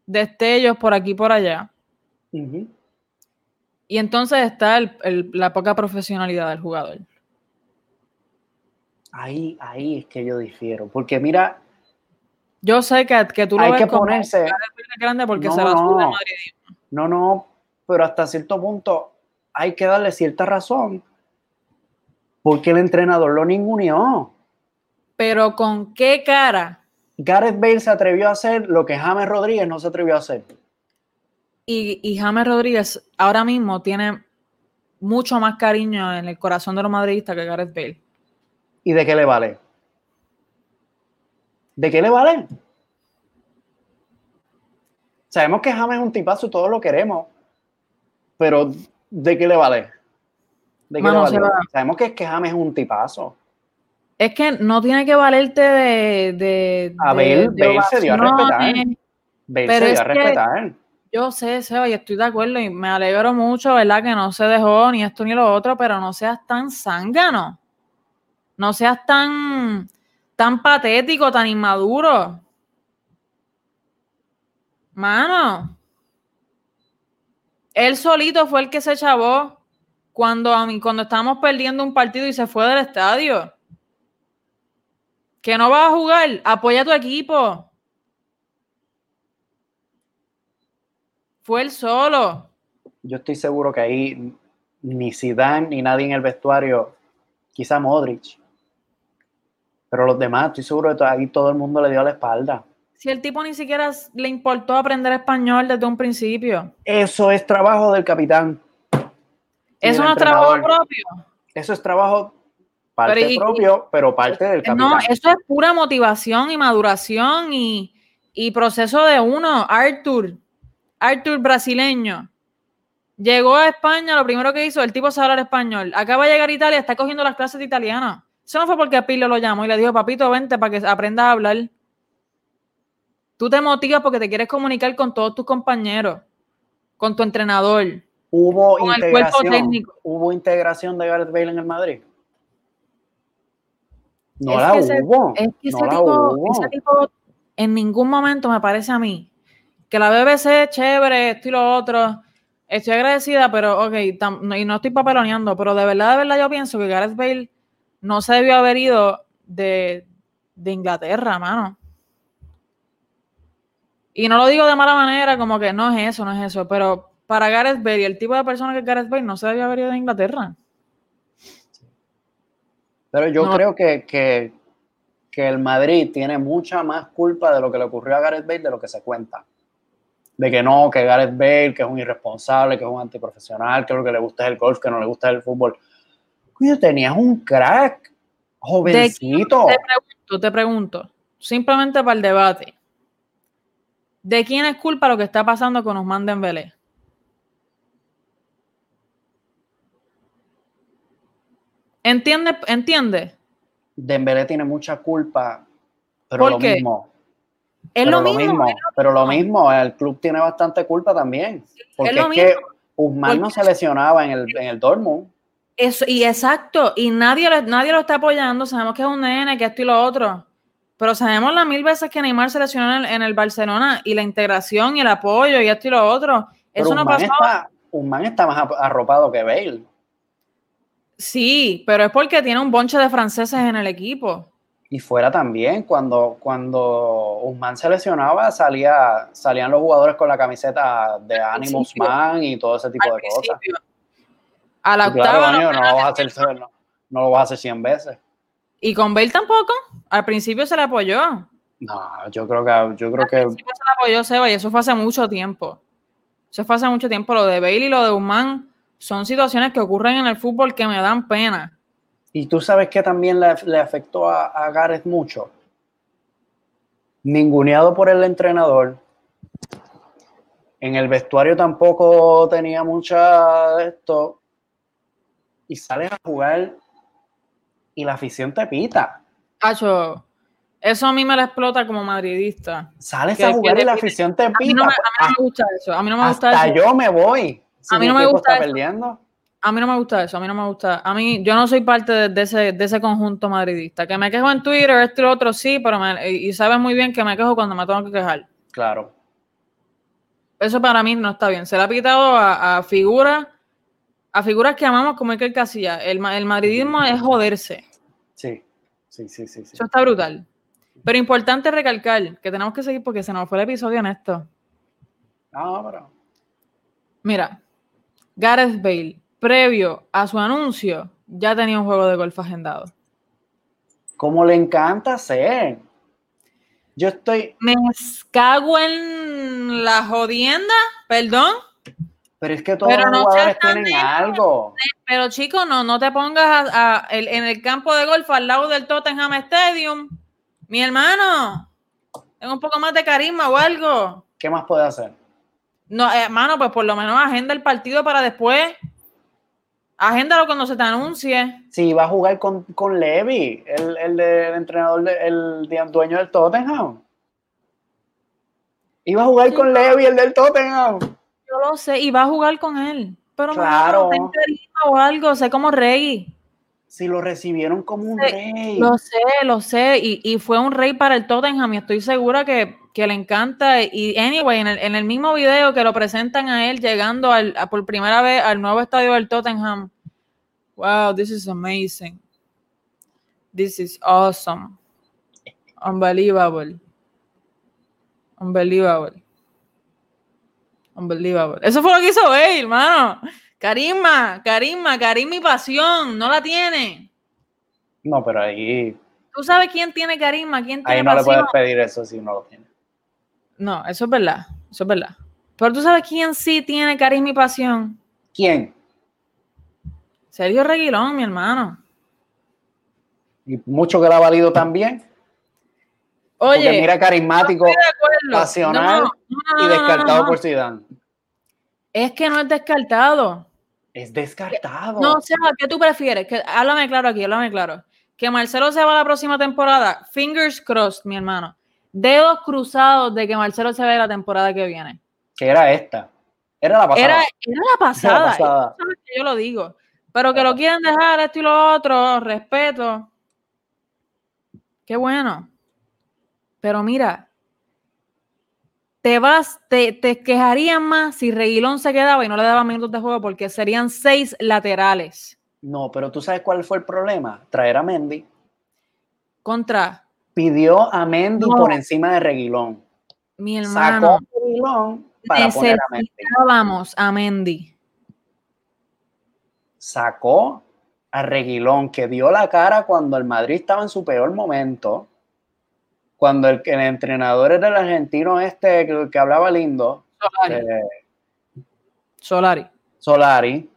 destellos por aquí y por allá. Y entonces está la poca profesionalidad del jugador. Ahí, ahí es que yo difiero, porque mira, yo sé que, que tú lo hay ves que ponerse grande porque no, se no, no, no, pero hasta cierto punto hay que darle cierta razón porque el entrenador lo ninguneó. Pero ¿con qué cara? Gareth Bale se atrevió a hacer lo que James Rodríguez no se atrevió a hacer. Y, y James Rodríguez ahora mismo tiene mucho más cariño en el corazón de los madridistas que Gareth Bale. ¿Y de qué le vale? ¿De qué le vale? Sabemos que James es un tipazo y todos lo queremos, pero ¿de qué le vale? ¿De qué le vale? Sabemos que, que James es un tipazo. Es que no tiene que valerte de. de a ver, se dio a respetar. Bale se dio a respetar. Yo sé, Seba, y estoy de acuerdo y me alegro mucho, ¿verdad? Que no se dejó ni esto ni lo otro, pero no seas tan zángano. No seas tan, tan patético, tan inmaduro. Mano, él solito fue el que se chavó cuando, a mí, cuando estábamos perdiendo un partido y se fue del estadio. Que no vas a jugar, apoya a tu equipo. Fue él solo. Yo estoy seguro que ahí ni Zidane ni nadie en el vestuario, quizá Modric, pero los demás, estoy seguro que ahí todo el mundo le dio la espalda. Si el tipo ni siquiera le importó aprender español desde un principio. Eso es trabajo del capitán. Eso no es trabajo propio. Eso es trabajo parte propio, pero parte del capitán. No, eso es pura motivación y maduración y, proceso de uno. Arthur, Arthur brasileño. Llegó a España, lo primero que hizo, el tipo sabe hablar español. Acaba de llegar a Italia, está cogiendo las clases de italiano. Eso no fue porque Pirlo lo llamó y le dijo, papito, vente para que aprendas a hablar. Tú te motivas porque te quieres comunicar con todos tus compañeros, con tu entrenador. Hubo integración. Hubo integración de Gareth Bale en el Madrid. No la hubo. Es que ese, tipo, ese tipo en ningún momento me parece a mí que la BBC es chévere, esto y lo otro. Estoy agradecida, pero ok, y no estoy papeloneando, pero de verdad, de verdad yo pienso que Gareth Bale no se debió haber ido de, de Inglaterra, mano. Y no lo digo de mala manera, como que no es eso, no es eso, pero para Gareth Bale el tipo de persona que es Gareth Bale no se debió haber ido de Inglaterra. Pero yo creo que, que, que, el Madrid tiene mucha más culpa de lo que le ocurrió a Gareth Bale de lo que se cuenta. De que no, que Gareth Bale, que es un irresponsable, que es un antiprofesional, que lo que le gusta es el golf, que no le gusta el fútbol. Coño, tenías un crack, jovencito. Te pregunto, te pregunto, simplemente para el debate. ¿De quién es culpa lo que está pasando con Usman Dembélé? ¿Entiende? ¿Entiende? Dembélé tiene mucha culpa, pero lo mismo. Es lo, mismo, Pero lo mismo, el club tiene bastante culpa también. Porque es, que Usman no se lesionaba en el, en el Dortmund. Eso, y exacto, y nadie, nadie lo está apoyando. Sabemos que es un nene, que esto y lo otro. Pero sabemos las mil veces que Neymar se lesionó en el, Barcelona y la integración y el apoyo y esto y lo otro. Eso no pasó. Está, Usman está más arropado que Bale. Sí, pero es porque tiene un bonche de franceses en el equipo. Y fuera también, cuando, cuando Usman se lesionaba, salía, salían los jugadores con la camiseta de Animus Man y todo ese tipo de cosas. A la octava. no, lo vas a hacer, no, lo vas a hacer 100 veces. ¿Y con Bale tampoco? Al principio se le apoyó. No, yo creo que. Yo creo que... se le apoyó Seba y eso fue hace mucho tiempo. Eso fue hace mucho tiempo. Lo de Bale y lo de Usman son situaciones que ocurren en el fútbol que me dan pena. Y tú sabes que también le, afectó a, a, Gareth mucho. Ninguneado por el entrenador. En el vestuario tampoco tenía mucha de esto. Y sales a jugar y la afición te pita. Hacho, eso a mí me la explota como madridista. Sales a jugar y la afición te pita. A mí no me, gusta eso. A mí no me gusta hasta yo me voy a mí no me gusta eso. A mí no me gusta eso, a mí no me gusta. A mí, yo no soy parte de, ese, de ese conjunto madridista. Que me quejo en Twitter, esto y lo otro, sí, pero y sabes muy bien que me quejo cuando me tengo que quejar. Claro. Eso para mí no está bien. Se le ha pitado a, figuras, a figuras que amamos como el Casilla. El, el madridismo es joderse. Sí, sí, sí, sí, Eso está brutal. Pero importante recalcar que tenemos que seguir porque se nos fue el episodio en esto. No, pero. Mira, Gareth Bale, previo a su anuncio, ya tenía un juego de golf agendado. Como le encanta hacer. Yo estoy. Me cago en la jodienda, perdón. Pero es que todos los jugadores tienen algo. Pero chico, no, no te pongas en el campo de golf al lado del Tottenham Stadium. Mi hermano, tengo un poco más de carisma o algo. ¿Qué más puede hacer? No, hermano, pues por lo menos agenda el partido para después. Agéndalo cuando se te anuncie. Sí, va a jugar con, con Levy, el, el, entrenador, el, dueño del Tottenham. Iba a jugar con Levy, el del Tottenham. Yo lo sé, y va a jugar con él. Pero claro. no o algo, sé como rey. Si lo recibieron como un rey. Lo sé, lo sé. Y, y, fue un rey para el Tottenham. Y estoy segura que que le encanta. Y anyway, en el, en el mismo video que lo presentan a él llegando al, por primera vez al nuevo estadio del Tottenham. Wow, this is amazing. This is awesome. Unbelievable. Unbelievable. Unbelievable. Eso fue lo que hizo él, hermano. Carisma, carisma, carisma y pasión. No la tiene. No, pero ahí. ¿Tú sabes quién tiene carisma? ¿Quién tiene ahí no le puedes pedir eso si no lo tiene. No, eso es verdad, eso es verdad. Pero tú sabes quién sí tiene carisma y pasión. ¿Quién? Sergio Reguilón, mi hermano. Y mucho que le ha valido también. Oye, Porque mira, carismático, pasional y descartado por Zidane. Es que no es descartado. Es descartado. No, o sea, ¿qué tú prefieres? Que, háblame claro aquí, háblame claro. que Marcelo se va la próxima temporada, fingers crossed, mi hermano. Dedos cruzados de que Marcelo se vaya la temporada que viene. Que era esta. Era la pasada. Era, la pasada. yo lo digo. Pero que lo quieren dejar esto y lo otro, respeto. Qué bueno. Pero mira, te vas, te, te quejarían más si Reguilón se quedaba y no le daba minutos de juego porque serían seis laterales. No, pero tú sabes cuál fue el problema. Traer a Mendy. Contra. Pidió a Mendy por encima de Reguilón. Mi hermano. Sacó a Reguilón para poner a Mendy. a Mendy. Sacó a Reguilón, que dio la cara cuando el Madrid estaba en su peor momento. Cuando el, el entrenador era el argentino este que, hablaba lindo. Solari. Eh, Solari. Solari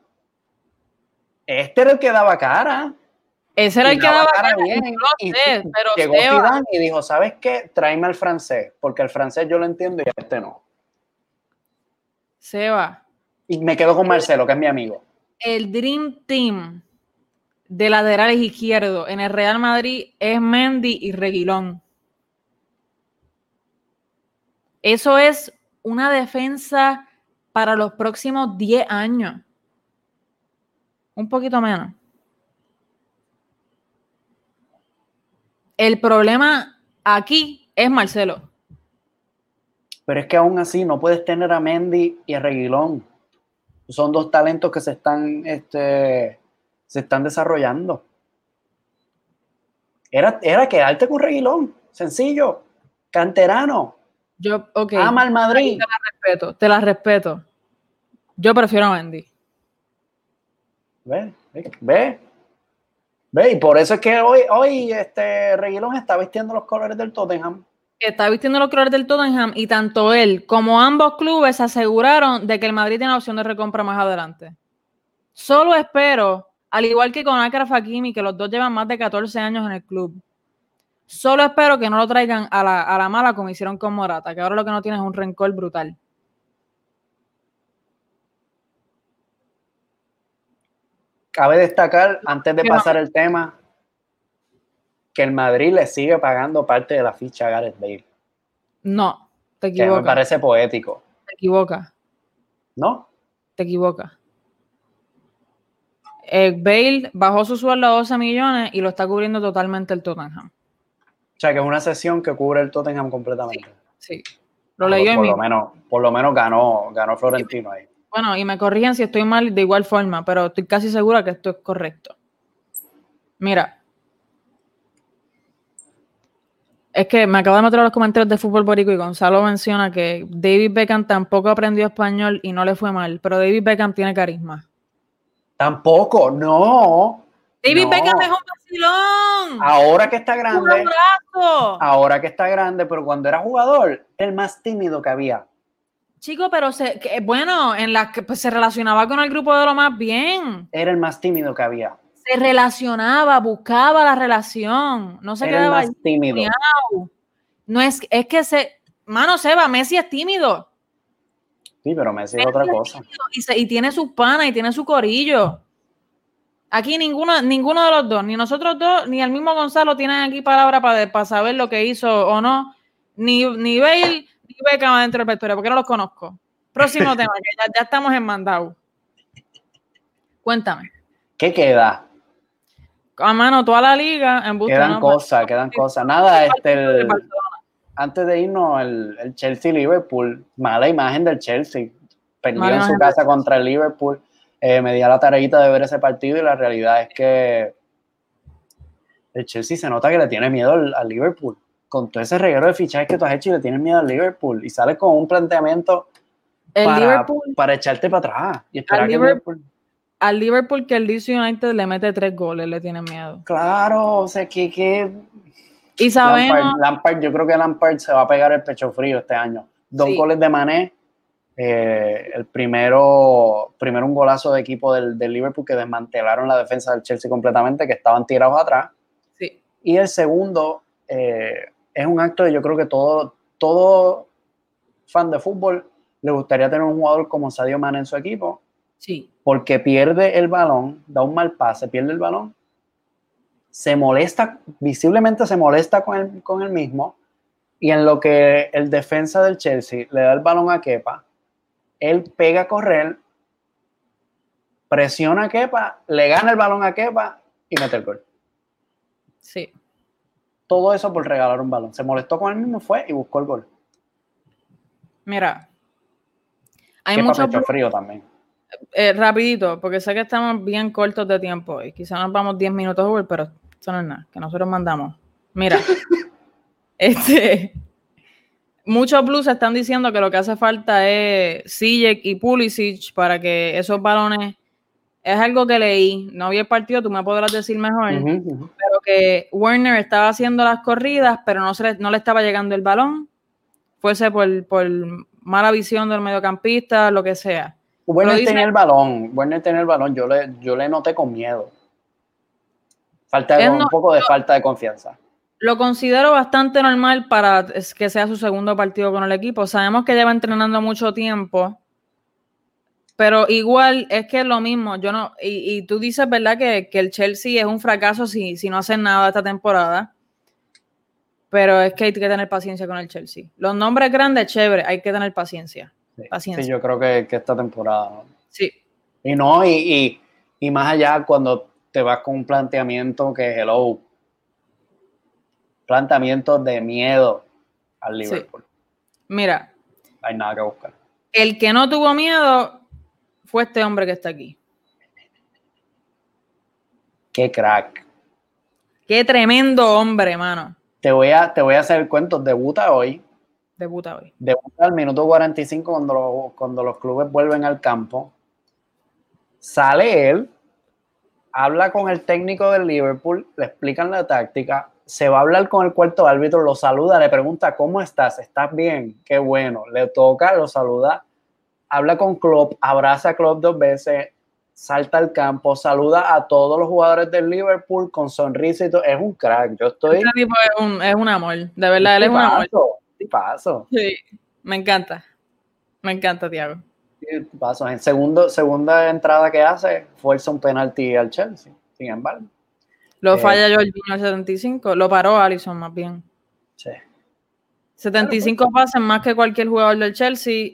este era el que daba cara. Ese era el que daba cara, bien. y pero llegó y dijo, ¿sabes qué? Tráeme al francés, porque el francés yo lo entiendo y este no. Seba. Y me quedo con Marcelo, que es mi amigo. El Dream Team de laterales izquierdos en el Real Madrid es Mendy y Reguilón. Eso es una defensa para los próximos 10 años. Un poquito menos. El problema aquí es Marcelo. Pero es que aún así no puedes tener a Mendy y a Reguilón. Son dos talentos que se están, este, se están desarrollando. Era, era quedarte con Reguilón. Sencillo. Canterano. Yo, ok. Ama al Madrid. Te la respeto, te la respeto. Yo prefiero a Mendy. Ve, ve, ve. y por eso es que hoy, hoy este Reguilón está vistiendo los colores del Tottenham. Está vistiendo los colores del Tottenham y tanto él como ambos clubes aseguraron de que el Madrid tiene la opción de recompra más adelante. Solo espero, al igual que con Akraf Hakimi, que los dos llevan más de 14 años en el club, solo espero que no lo traigan a la, a la mala como hicieron con Morata, que ahora lo que no tiene es un rencor brutal. Cabe destacar, antes de pasar el tema, que el Madrid le sigue pagando parte de la ficha a Gareth Bale. No, te equivocas. me parece poético. Te equivocas. ¿No? Te equivocas. Eh, Bale bajó su sueldo a 12 millones y lo está cubriendo totalmente el Tottenham. O sea, que es una sesión que cubre el Tottenham completamente. Sí. Lo leí por, lo menos, por lo menos ganó, ganó Florentino ahí. Bueno, y me corrigen si estoy mal de igual forma, pero estoy casi segura que esto es correcto. Mira. Es que me acabo de meter los comentarios de Fútbol Borico y Gonzalo menciona que David Beckham tampoco aprendió español y no le fue mal, pero David Beckham tiene carisma. Tampoco, no. David Beckham es un vacilón. Ahora que está grande. Ahora que está grande, pero cuando era jugador, el más tímido que había. Chico, pero se, bueno, en la que pues, se relacionaba con el grupo de lo más bien. Era el más tímido que había. Se relacionaba, buscaba la relación, no se quedaba el más tímido. No es, es que se, mano Seba, Messi es tímido. Sí, pero Messi, es otra cosa. Y, y, tiene sus panas y tiene su corillo. Aquí ninguno, ninguno de los dos, ni nosotros dos, ni el mismo Gonzalo tienen aquí palabra para, para saber lo que hizo o no. Ni, ni Bale Beckham dentro del vestuario, porque no los conozco. Próximo tema, que ya, estamos en Mandau. Cuéntame. ¿Qué queda? A mano, toda la liga en busca Quedan cosas, quedan cosas. Nada, este, antes de irnos, el, Chelsea-Liverpool, mala imagen del Chelsea. Perdió en su casa contra el Liverpool. Eh, me di a la tareita de ver ese partido y la realidad es que el Chelsea se nota que le tiene miedo al Liverpool con todo ese reguero de fichajes que tú has hecho y le tienes miedo al Liverpool y sales con un planteamiento para, echarte para atrás y esperar al Liverpool, al Liverpool que el DC United le mete tres goles, le tiene miedo. Claro, o sea, que... que y sabemos... Lampard, yo creo que Lampard se va a pegar el pecho frío este año. Dos goles de Mané, eh, el primero, primero un golazo de equipo del, del, Liverpool que desmantelaron la defensa del Chelsea completamente, que estaban tirados atrás. Sí. Y el segundo, eh, es un acto de yo creo que todo, todo fan de fútbol le gustaría tener un jugador como Sadio Mane en su equipo. Sí. Porque pierde el balón, da un mal pase, pierde el balón, se molesta, visiblemente se molesta con el, con el mismo, y en lo que el defensa del Chelsea le da el balón a Kepa, él pega a correr, presiona a Kepa, le gana el balón a Kepa y mete el gol. Sí. Todo eso por regalar un balón. Se molestó con él mismo, fue y buscó el gol. Mira, hay Kepa mucho frío también. eh, rapidito, porque sé que estamos bien cortos de tiempo y quizás nos vamos 10 minutos over, pero eso no es nada, que nosotros mandamos. Mira, este, muchos blues están diciendo que lo que hace falta es Sijek y Pulisic para que esos balones, es algo que leí, no vi el partido, tú me podrás decir mejor, pero que Werner estaba haciendo las corridas, pero no, se le, no le estaba llegando el balón, fuese por, por mala visión del mediocampista, lo que sea. Werner dice- tenía el balón, Werner tenía el balón, yo le, yo le noté con miedo. Falta de- un poco de falta de confianza. Lo considero bastante normal para que sea su segundo partido con el equipo. Sabemos que lleva entrenando mucho tiempo, pero igual es que es lo mismo. Yo no, y, y tú dices, ¿verdad? Que, que el Chelsea es un fracaso si, si no hacen nada esta temporada. Pero es que hay que tener paciencia con el Chelsea. Los nombres grandes, chévere, hay que tener paciencia. Sí, Paciencia. sí, yo creo que, que esta temporada. ¿no? Sí, Y no, y, y, y más allá cuando te vas con un planteamiento que, hello, planteamiento de miedo al Sí. Liverpool. mira, Hay nada que buscar. el que no tuvo miedo fue este hombre que está aquí. Qué crack. Qué tremendo hombre, mano. Te voy a, te voy a hacer el cuento. Debuta hoy. Debuta hoy. Debuta al minuto 45 cuando, cuando los clubes vuelven al campo. Sale él, habla con el técnico del Liverpool, le explican la táctica, se va a hablar con el cuarto árbitro, lo saluda, le pregunta, ¿cómo estás? ¿Estás bien? Qué bueno. Le toca, lo saluda, habla con Klopp, abraza a Klopp dos veces, salta al campo, saluda a todos los jugadores del Liverpool con sonrisa y todo. Es un crack. Yo estoy... Este tipo es un, es un amor, de verdad, él es un amor. Tipazo. Sí, me encanta. Me encanta, Tiago. pasos. En segundo, segunda entrada que hace, fuerza un penalti al Chelsea. Sin embargo, Lo Eh. falla Jorginho al 75, lo paró Allison más bien. sí. 75 pases más que cualquier jugador del Chelsea.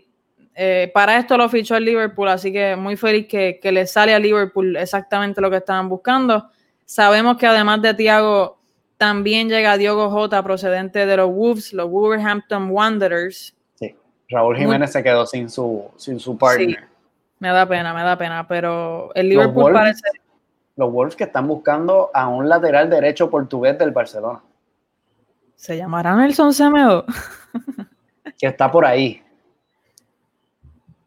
Eh, para esto lo fichó el Liverpool, así que muy feliz que, que le sale a Liverpool exactamente lo que estaban buscando. Sabemos que además de Tiago, también llega Diogo Jota procedente de los Wolves, los Wolverhampton Wanderers. sí. Raúl Jiménez se quedó sin su, sin su partner. Me da pena, me da pena, pero el Liverpool parece Los Wolves que están buscando a un lateral derecho portugués del Barcelona, ¿Se llamará Nelson Semedo? que está por ahí.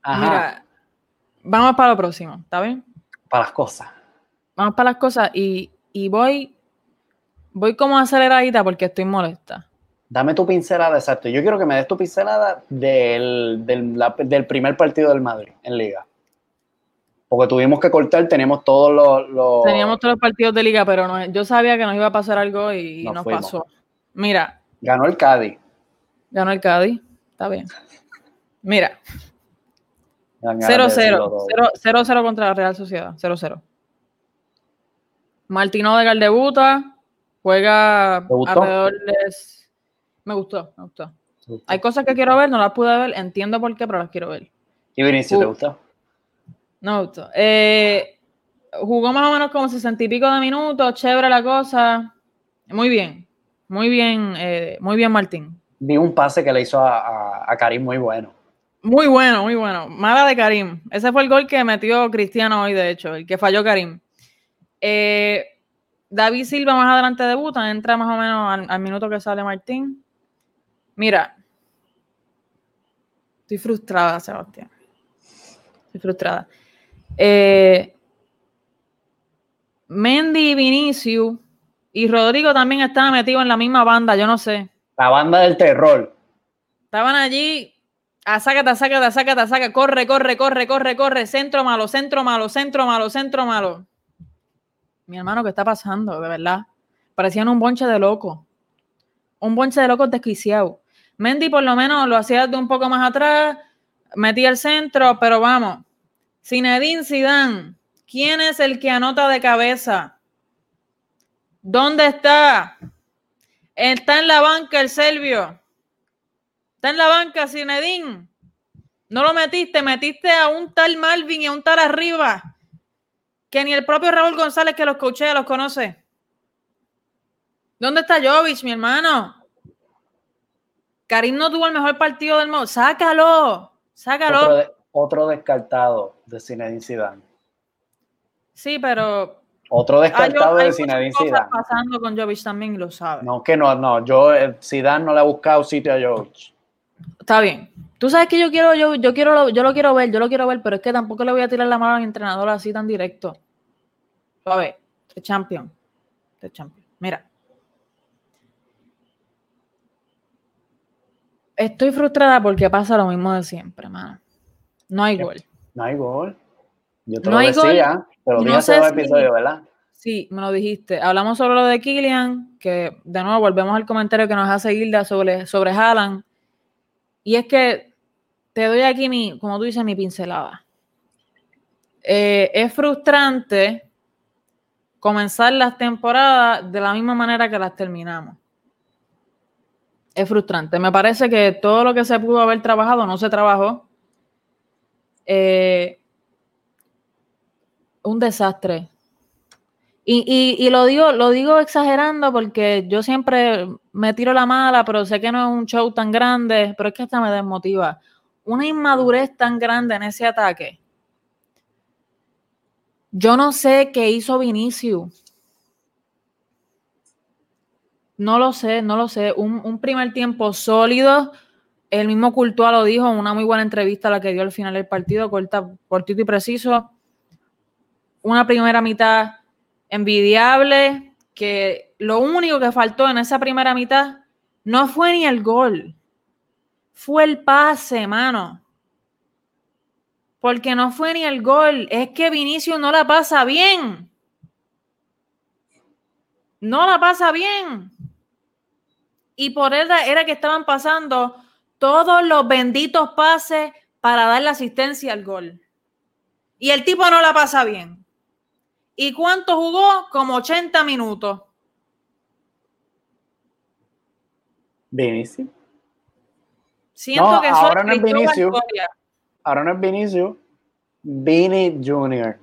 Ajá, Mira, vamos para lo próximo, ¿está bien? para las cosas. Vamos para las cosas y, y voy, voy como aceleradita porque estoy molesta. Dame tu pincelada, exacto. Yo quiero que me des tu pincelada del, del, la- del primer partido del Madrid en Liga. Porque tuvimos que cortar, tenemos todos los... los- Teníamos todos los partidos de liga, pero no, yo sabía que nos iba a pasar algo y, Nos pasó. Mira, Ganó el Cádiz. ganó el Cádiz, está bien. Mira, Dan ganas de 0-0, decirlo todo. 0-0 contra la Real Sociedad, 0-0. Martín Odegaard debuta, juega ¿Te gustó? alrededor de... Me gustó, me gustó. Hay cosas que quiero ver, no las pude ver, entiendo por qué, pero las quiero ver. ¿Y Vinicius, te gustó? No gustó. Eh, jugó más o menos como sesenta y pico de minutos, chévere la cosa. Muy bien, muy bien, eh, muy bien Martín. Vi un pase que le hizo a, a, a Karim muy bueno. Muy bueno, muy bueno. Mala de Karim. Ese fue el gol que metió Cristiano hoy, de hecho, el que falló Karim. Eh, David Silva más adelante debuta, entra más o menos al, al minuto que sale Martín. Mira, estoy frustrada, Sebastián. Estoy frustrada. Eh, Mendy y Vinicius y Rodrigo también estaban metidos en la misma banda, yo no sé. La banda del terror. Estaban allí, a sácate, sácate, sácate, corre, corre, corre, corre, corre, centro malo, centro malo, centro malo, centro malo. Mi hermano, ¿qué está pasando? De verdad. Parecían un bonche de loco. Un bonche de locos desquiciado. Mendy por lo menos lo hacía de un poco más atrás, metía el centro, pero vamos. Zinedine Zidane, ¿quién es el que anota de cabeza? ¿Dónde está? Está en la banca el Selvio. Está en la banca Zinedine. No lo metiste, metiste a un tal Malvin y a un tal arriba. Que ni el propio Raúl González que los cochea los conoce. ¿Dónde está Jovic, mi hermano? Karim no tuvo el mejor partido del mundo. Sácalo, sácalo. Otro, descartado de Zinedine Zidane. Sí, pero otro descartado de Zinedine Zidane. pasando con Jovic también lo sabe. No, que no, no. Yo, eh, Zidane no le ha buscado sitio a Jovic. Está bien. Tú sabes que yo quiero, yo, yo quiero, yo lo quiero ver, yo lo quiero ver, pero es que tampoco le voy a tirar la mano al entrenador así tan directo. A ver, the champion. The champion. Mira. Estoy frustrada porque pasa lo mismo de siempre, mano. No hay gol. No hay gol. Yo te no lo decía, pero no sé si, episodio, ¿verdad? Sí, me lo dijiste. Hablamos sobre lo de Killian, que de nuevo volvemos al comentario que nos hace Hilda sobre, sobre Haaland. Y es que te doy aquí mi, como tú dices, mi pincelada. Eh, es frustrante comenzar las temporadas de la misma manera que las terminamos es frustrante. Me parece que todo lo que se pudo haber trabajado no se trabajó. Eh, un desastre. Y, lo digo, lo digo exagerando porque yo siempre me tiro la mala, pero sé que no es un show tan grande, pero es que hasta me desmotiva. Una inmadurez tan grande en ese ataque. Yo no sé qué hizo Vinicius. No lo sé, no lo sé. Un, primer tiempo sólido. El mismo Cultua lo dijo en una muy buena entrevista la que dio al final del partido, cortito y preciso. Una primera mitad envidiable, que lo único que faltó en esa primera mitad no fue ni el gol, fue el pase, mano. Porque no fue ni el gol, es que Vinicio no la pasa bien. No la pasa bien. Y por él era que estaban pasando todos los benditos pases para dar la asistencia al gol. Y el tipo no la pasa bien. ¿Y cuánto jugó? Como 80 minutos. Vinicius. Siento que ahora no es Vinicius. Ahora no es Vinicius. Vini Junior.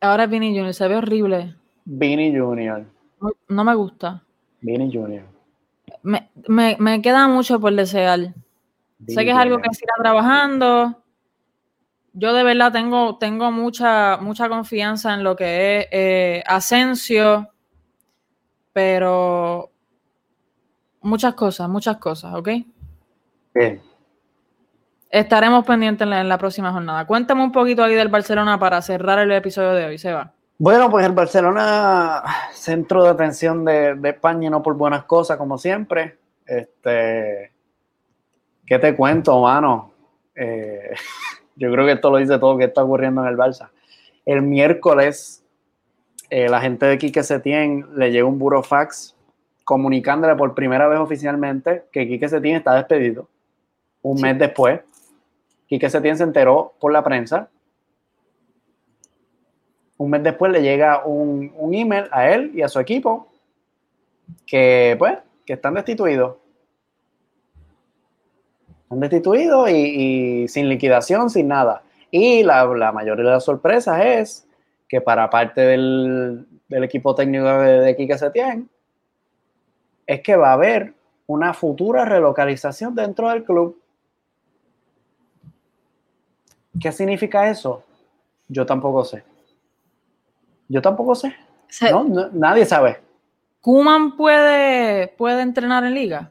Ahora es Vini Junior. Se ve horrible. Vini Junior. no me gusta. Vini Junior. Me, queda mucho por desear. sé que es algo que se irá trabajando. Yo de verdad tengo, tengo mucha, mucha confianza en lo que es eh, Asensio, pero muchas cosas, muchas cosas, ¿ok? Bien. Estaremos pendientes en la, próxima jornada. Cuéntame un poquito ahí del Barcelona para cerrar el episodio de hoy, Seba. Bueno, pues el Barcelona, centro de atención de, España y no por buenas cosas, como siempre. Este, ¿Qué te cuento, mano? Eh, yo creo que esto lo dice todo que está ocurriendo en el Barça. El miércoles, eh, la gente de Quique Setién le llegó un burofax comunicándole por primera vez oficialmente que Quique Setién está despedido. Un mes después, Quique Setién se enteró por la prensa un mes después le llega un, email a él y a su equipo que, pues, que están destituidos. Están destituidos y, sin liquidación, sin nada. Y la, mayoría de las sorpresas es que para parte del, equipo técnico de, de Quique Setién, es que va a haber una futura relocalización dentro del club. ¿Qué significa eso? Yo tampoco sé. Yo tampoco sé. no, nadie sabe. ¿Kuman puede, puede entrenar en liga?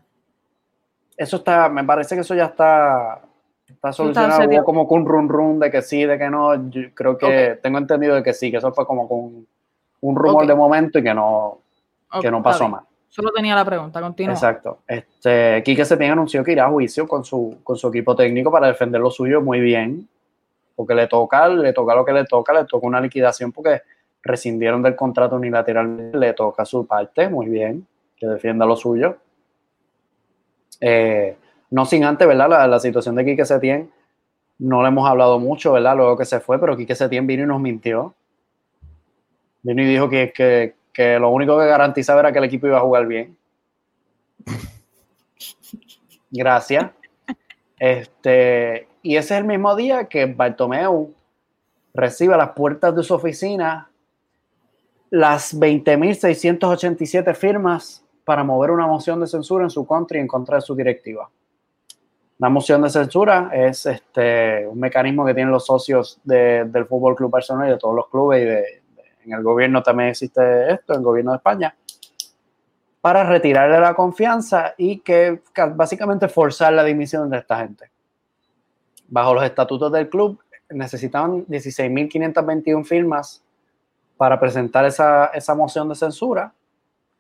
Eso está, me parece que eso ya está, está solucionado. Hubo como con un run run de que sí, de que no. Yo creo que tengo entendido de que sí, que eso fue como con un rumor de momento y que no, que no pasó más. Solo tenía la pregunta, continúa. Exacto. Este, Quique se tiene anunció que irá a juicio con su, con su equipo técnico para defender lo suyo muy bien. Porque le toca, le toca lo que le toca, le toca una liquidación porque rescindieron del contrato unilateralmente, le toca su parte, muy bien, que defienda lo suyo. Eh, no sin antes, ¿verdad? La, situación de Quique Setién, no le hemos hablado mucho, ¿verdad? Luego que se fue, pero Quique Setién vino y nos mintió. Vino y dijo que, que, que lo único que garantizaba era que el equipo iba a jugar bien. Gracias. Este, y ese es el mismo día que Bartomeu recibe a las puertas de su oficina las 20.687 firmas para mover una moción de censura en su contra y en contra de su directiva. La moción de censura es este, un mecanismo que tienen los socios del Fútbol Club Barcelona y de todos los clubes y de, en el gobierno también existe esto, en el gobierno de España, para retirarle la confianza y que básicamente forzar la dimisión de esta gente. Bajo los estatutos del club necesitaban 16.521 firmas para presentar esa, esa moción de censura.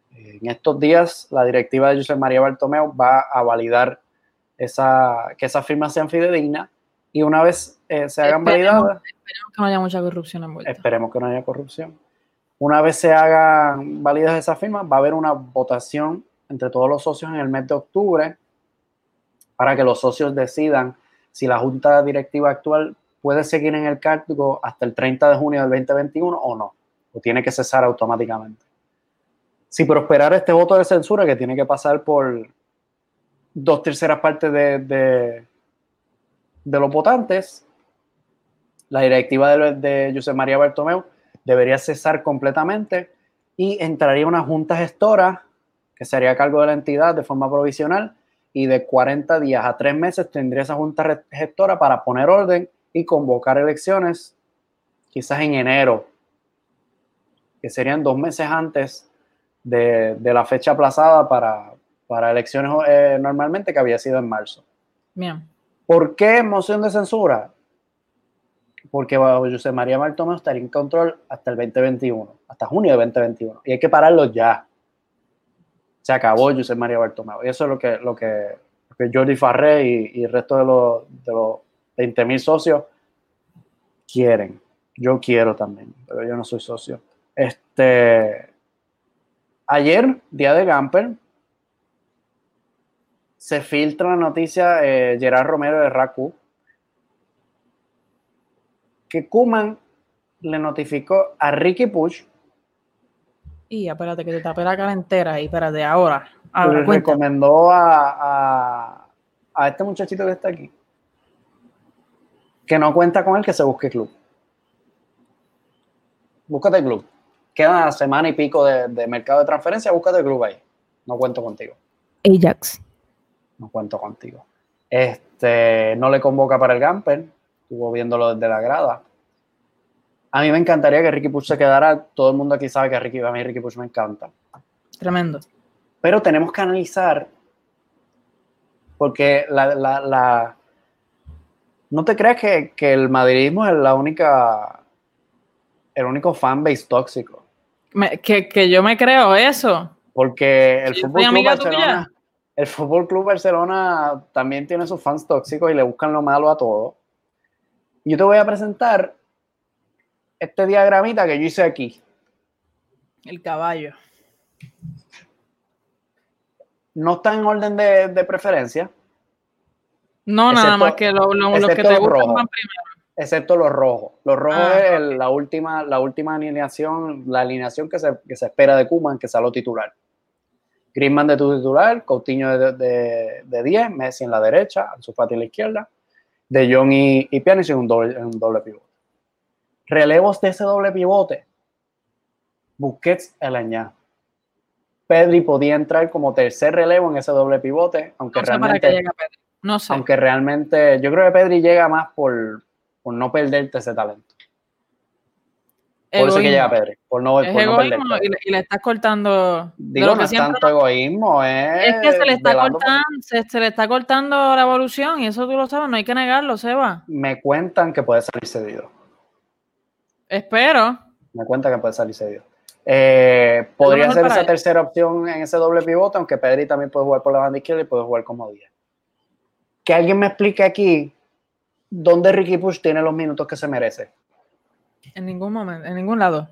En estos días la directiva de José María Bartomeu va a validar esa, que esas firmas sean fidedignas y una vez eh, se hagan validadas. Esperemos que no haya mucha corrupción en vuelta. Esperemos que no haya corrupción. Una vez se hagan válidas esas firmas, va a haber una votación entre todos los socios en el mes de octubre para que los socios decidan si la junta directiva actual puede seguir en el cargo hasta el 30 de junio del 2021 o no, o tiene que cesar automáticamente. Si prosperara este voto de censura, que tiene que pasar por dos terceras partes de, de, los votantes, la directiva de, de José María Bartomeu debería cesar completamente y entraría una junta gestora que sería a cargo de la entidad de forma provisional y de 40 días a tres meses tendría esa junta gestora para poner orden y convocar elecciones quizás en enero, que serían dos meses antes de, de la fecha aplazada para, para elecciones eh, normalmente que había sido en marzo. Bien. ¿Por qué moción de censura? Porque José María Bartomeu estaría en control hasta el 2021, hasta junio de 2021. Y hay que pararlo ya. Se acabó José María Bartomeu. Y eso es lo que, lo que, Jordi Farré y, el resto de los, de los 20 mil socios quieren. Yo quiero también, pero yo no soy socio. Este, ayer, día de Gamper, se filtra la noticia eh, Gerard Romero de Raku que Kuman le notificó a Ricky Push y espérate que te tapé la cara entera y espérate ahora. le recomendó a, a, este muchachito que está aquí que no cuenta con él que se busque club. Búscate club. Queda una semana y pico de, de mercado de transferencia, búscate club ahí. No cuento contigo. Ajax no cuento contigo. Este, no le convoca para el Gamper, estuvo viéndolo desde la grada. A mí me encantaría que Ricky Push se quedara. Todo el mundo aquí sabe que Ricky, a mí Ricky Push me encanta. Tremendo. Pero tenemos que analizar, porque la, la, no te creas que, que, el madridismo es la única, el único fanbase tóxico. Que, que, yo me creo eso. Porque el fútbol club Barcelona, el Fútbol Club Barcelona también tiene sus fans tóxicos y le buscan lo malo a todo. Yo te voy a presentar este diagramita que yo hice aquí. El caballo. No está en orden de, preferencia. No, nada más que lo, que te gustan primero. Excepto los rojos. Los rojos ah, es la, última, la última alineación, la alineación que se, que se espera de Kuman, que sea lo titular. Griezmann de tu titular, Coutinho de, de, 10, Messi en la derecha, Ansu Fati en la izquierda, De Jong y, y Pjanic en un doble, en un doble pivote. Relevos de ese doble pivote, Busquets el añado. Pedri podía entrar como tercer relevo en ese doble pivote, aunque realmente. No sé. Aunque realmente, yo creo que Pedri llega más por, por no perderte ese talento. Por eso que llega Pedri, por no, es egoísmo y, le, estás cortando. Digo, no es tanto egoísmo, es. Es que se le, está cortando, se, le está cortando la evolución y eso tú lo sabes, no hay que negarlo, Seba. Me cuentan que puede salir cedido. Espero. Me cuentan que puede salir cedido. Eh, podría ser esa tercera opción en ese doble pivote, aunque Pedri también puede jugar por la banda izquierda y puede jugar como 10. Que alguien me explique aquí dónde Ricky Push tiene los minutos que se merece. En ningún momento, en ningún lado.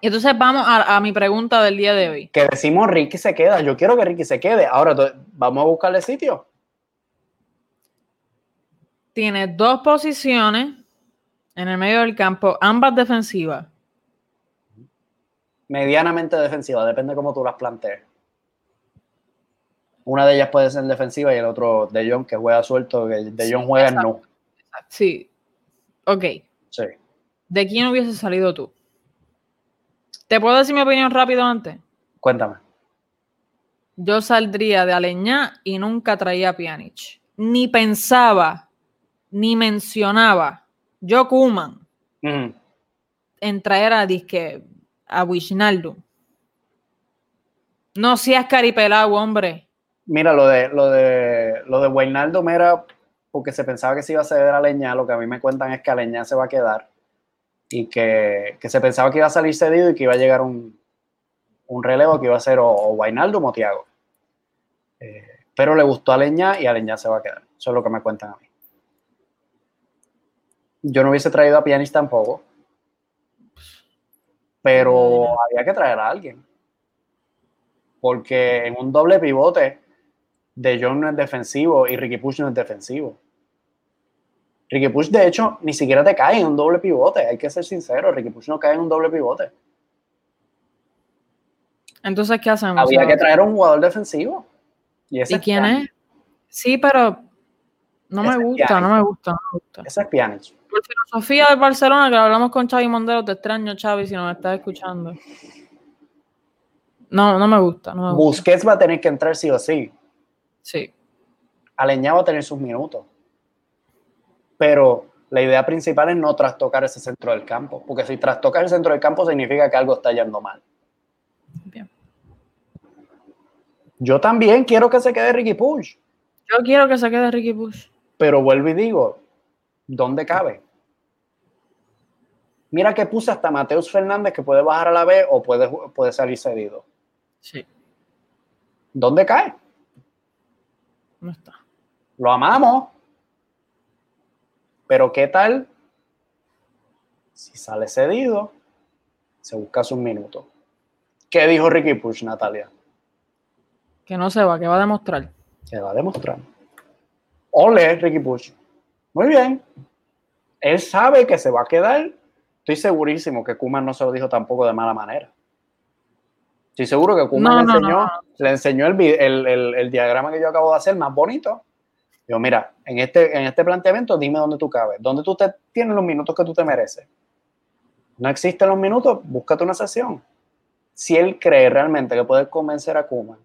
Y entonces vamos a, mi pregunta del día de hoy. Que decimos Ricky se queda. Yo quiero que Ricky se quede. Ahora vamos a buscarle sitio. Tiene dos posiciones en el medio del campo, ambas defensivas. medianamente defensiva, depende de cómo tú las plantees. Una de ellas puede ser defensiva y el otro de John que juega suelto, que de John juega en no. Sí. Ok. Sí. ¿De quién hubiese salido tú? ¿Te puedo decir mi opinión rápido antes? Cuéntame. Yo saldría de Aleñá y nunca traía a Pjanic. Ni pensaba, ni mencionaba yo Kuman en traer a disque a Wijnaldum. No seas caripelado, hombre. Mira, lo de lo de lo de Wijnaldum era porque se pensaba que se iba a ceder a Leña, lo que a mí me cuentan es que a Leña se va a quedar y que, se pensaba que iba a salir cedido y que iba a llegar un, relevo que iba a ser o, o o Tiago. Eh, pero le gustó a Leña y a Leña se va a quedar. Eso es lo que me cuentan a mí. Yo no hubiese traído a Pianis tampoco, pero había que traer a alguien. Porque en un doble pivote, De Jong no es defensivo y Ricky Push no es defensivo. Ricky Push, de hecho, ni siquiera te cae en un doble pivote. Hay que ser sincero, Ricky Push no cae en un doble pivote. Entonces, ¿qué hacemos? Había que traer a un jugador defensivo. ¿Y, quién es? Sí, pero no me gusta, no me gusta, no me gusta. Ese es Pjanic. Por filosofía de Barcelona, que hablamos con Xavi Mondelo, te extraño, Xavi, si no me estás escuchando. No, no me gusta. No Busquets va a tener que entrar sí o sí. Sí. Aleñá va a tener sus minutos. Pero la idea principal es no trastocar ese centro del campo. Porque si trastocas el centro del campo significa que algo está yendo mal. Bien. Yo también quiero que se quede Ricky Push. Yo quiero que se quede Ricky Push. Pero vuelvo y digo, ¿dónde cabe? Mira que puse hasta Mateus Fernández que puede bajar a la B o puede, puede salir cedido. Sí. ¿Dónde cae? No está. Lo amamos. Pero ¿qué tal si sale cedido? Se busca sus minutos. ¿Qué dijo Ricky Push, Natalia? Que no se va, que va a demostrar. Que va a demostrar. Ole, Ricky Push. Muy bien. Él sabe que se va a quedar. Estoy segurísimo que Kuman no se lo dijo tampoco de mala manera. Estoy seguro que Kuman le, enseñó, le enseñó el, diagrama que yo acabo de hacer más bonito. Yo, mira, en este, en este planteamiento, dime dónde tú cabes, dónde tú te, tienes los minutos que tú te mereces. No existen los minutos, búscate una sesión. Si él cree realmente que puede convencer a Kuman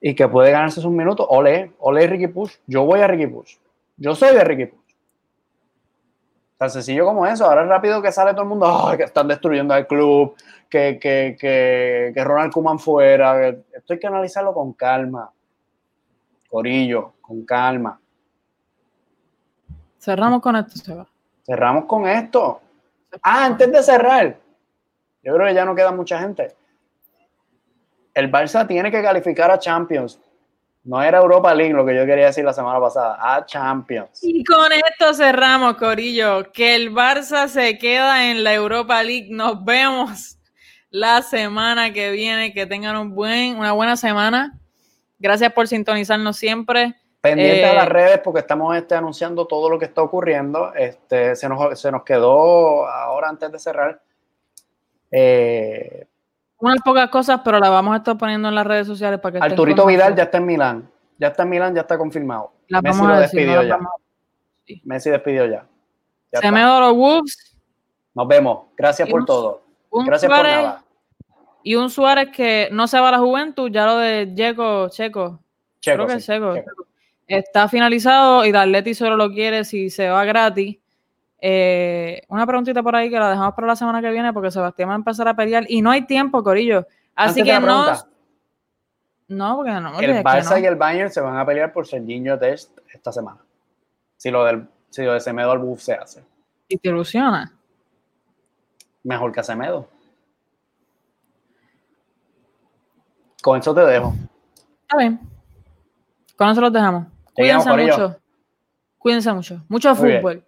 y que puede ganarse sus minutos, ole, ole Ricky Push. Yo voy a Ricky Push. Yo soy de Ricky Push. Tan sencillo como eso. Ahora es rápido que sale todo el mundo, que están destruyendo al club, que, que, que, que Ronald Kuman fuera. Esto hay que analizarlo con calma. Corillo, con calma. Cerramos con esto, Seba. Cerramos con esto. Ah, antes de cerrar, yo creo que ya no queda mucha gente el Barça tiene que calificar a Champions. No era Europa League lo que yo quería decir la semana pasada, a Champions. Y con esto cerramos, Corillo, que el Barça se queda en la Europa League. Nos vemos la semana que viene. Que tengan un buen, una buena semana. Gracias por sintonizarnos siempre. Pendiente a las eh, redes porque estamos este, anunciando todo lo que está ocurriendo. Este, se, nos, se nos quedó ahora antes de cerrar. Eh, unas pocas cosas, pero la vamos a estar poniendo en las redes sociales para que Arturito Vidal ya está en Milán. Ya está en Milán, ya está confirmado. Messi lo despidió ya. Messi despidió ya. Se me los Wolves. Nos vemos. Gracias por todo. Gracias por nada. Y un Suárez que no se va a la juventud, ya lo de Checo, Checo. Checo, Creo que Checo. Está finalizado y Darleti solo lo quiere si se va gratis. Eh, una preguntita por ahí que la dejamos para la semana que viene porque Sebastián va a empezar a pelear y no hay tiempo, Corillo. Así que no. No, porque no. El Barça y el Bayern se van a pelear por Serginho Test esta semana. Si lo, del, si lo de Semedo al buff se hace. ¿Y te ilusiona? Mejor que Semedo. Con eso te dejo. Está bien. Con eso los dejamos. Cuídense mucho. Cuídense mucho. Mucho fútbol.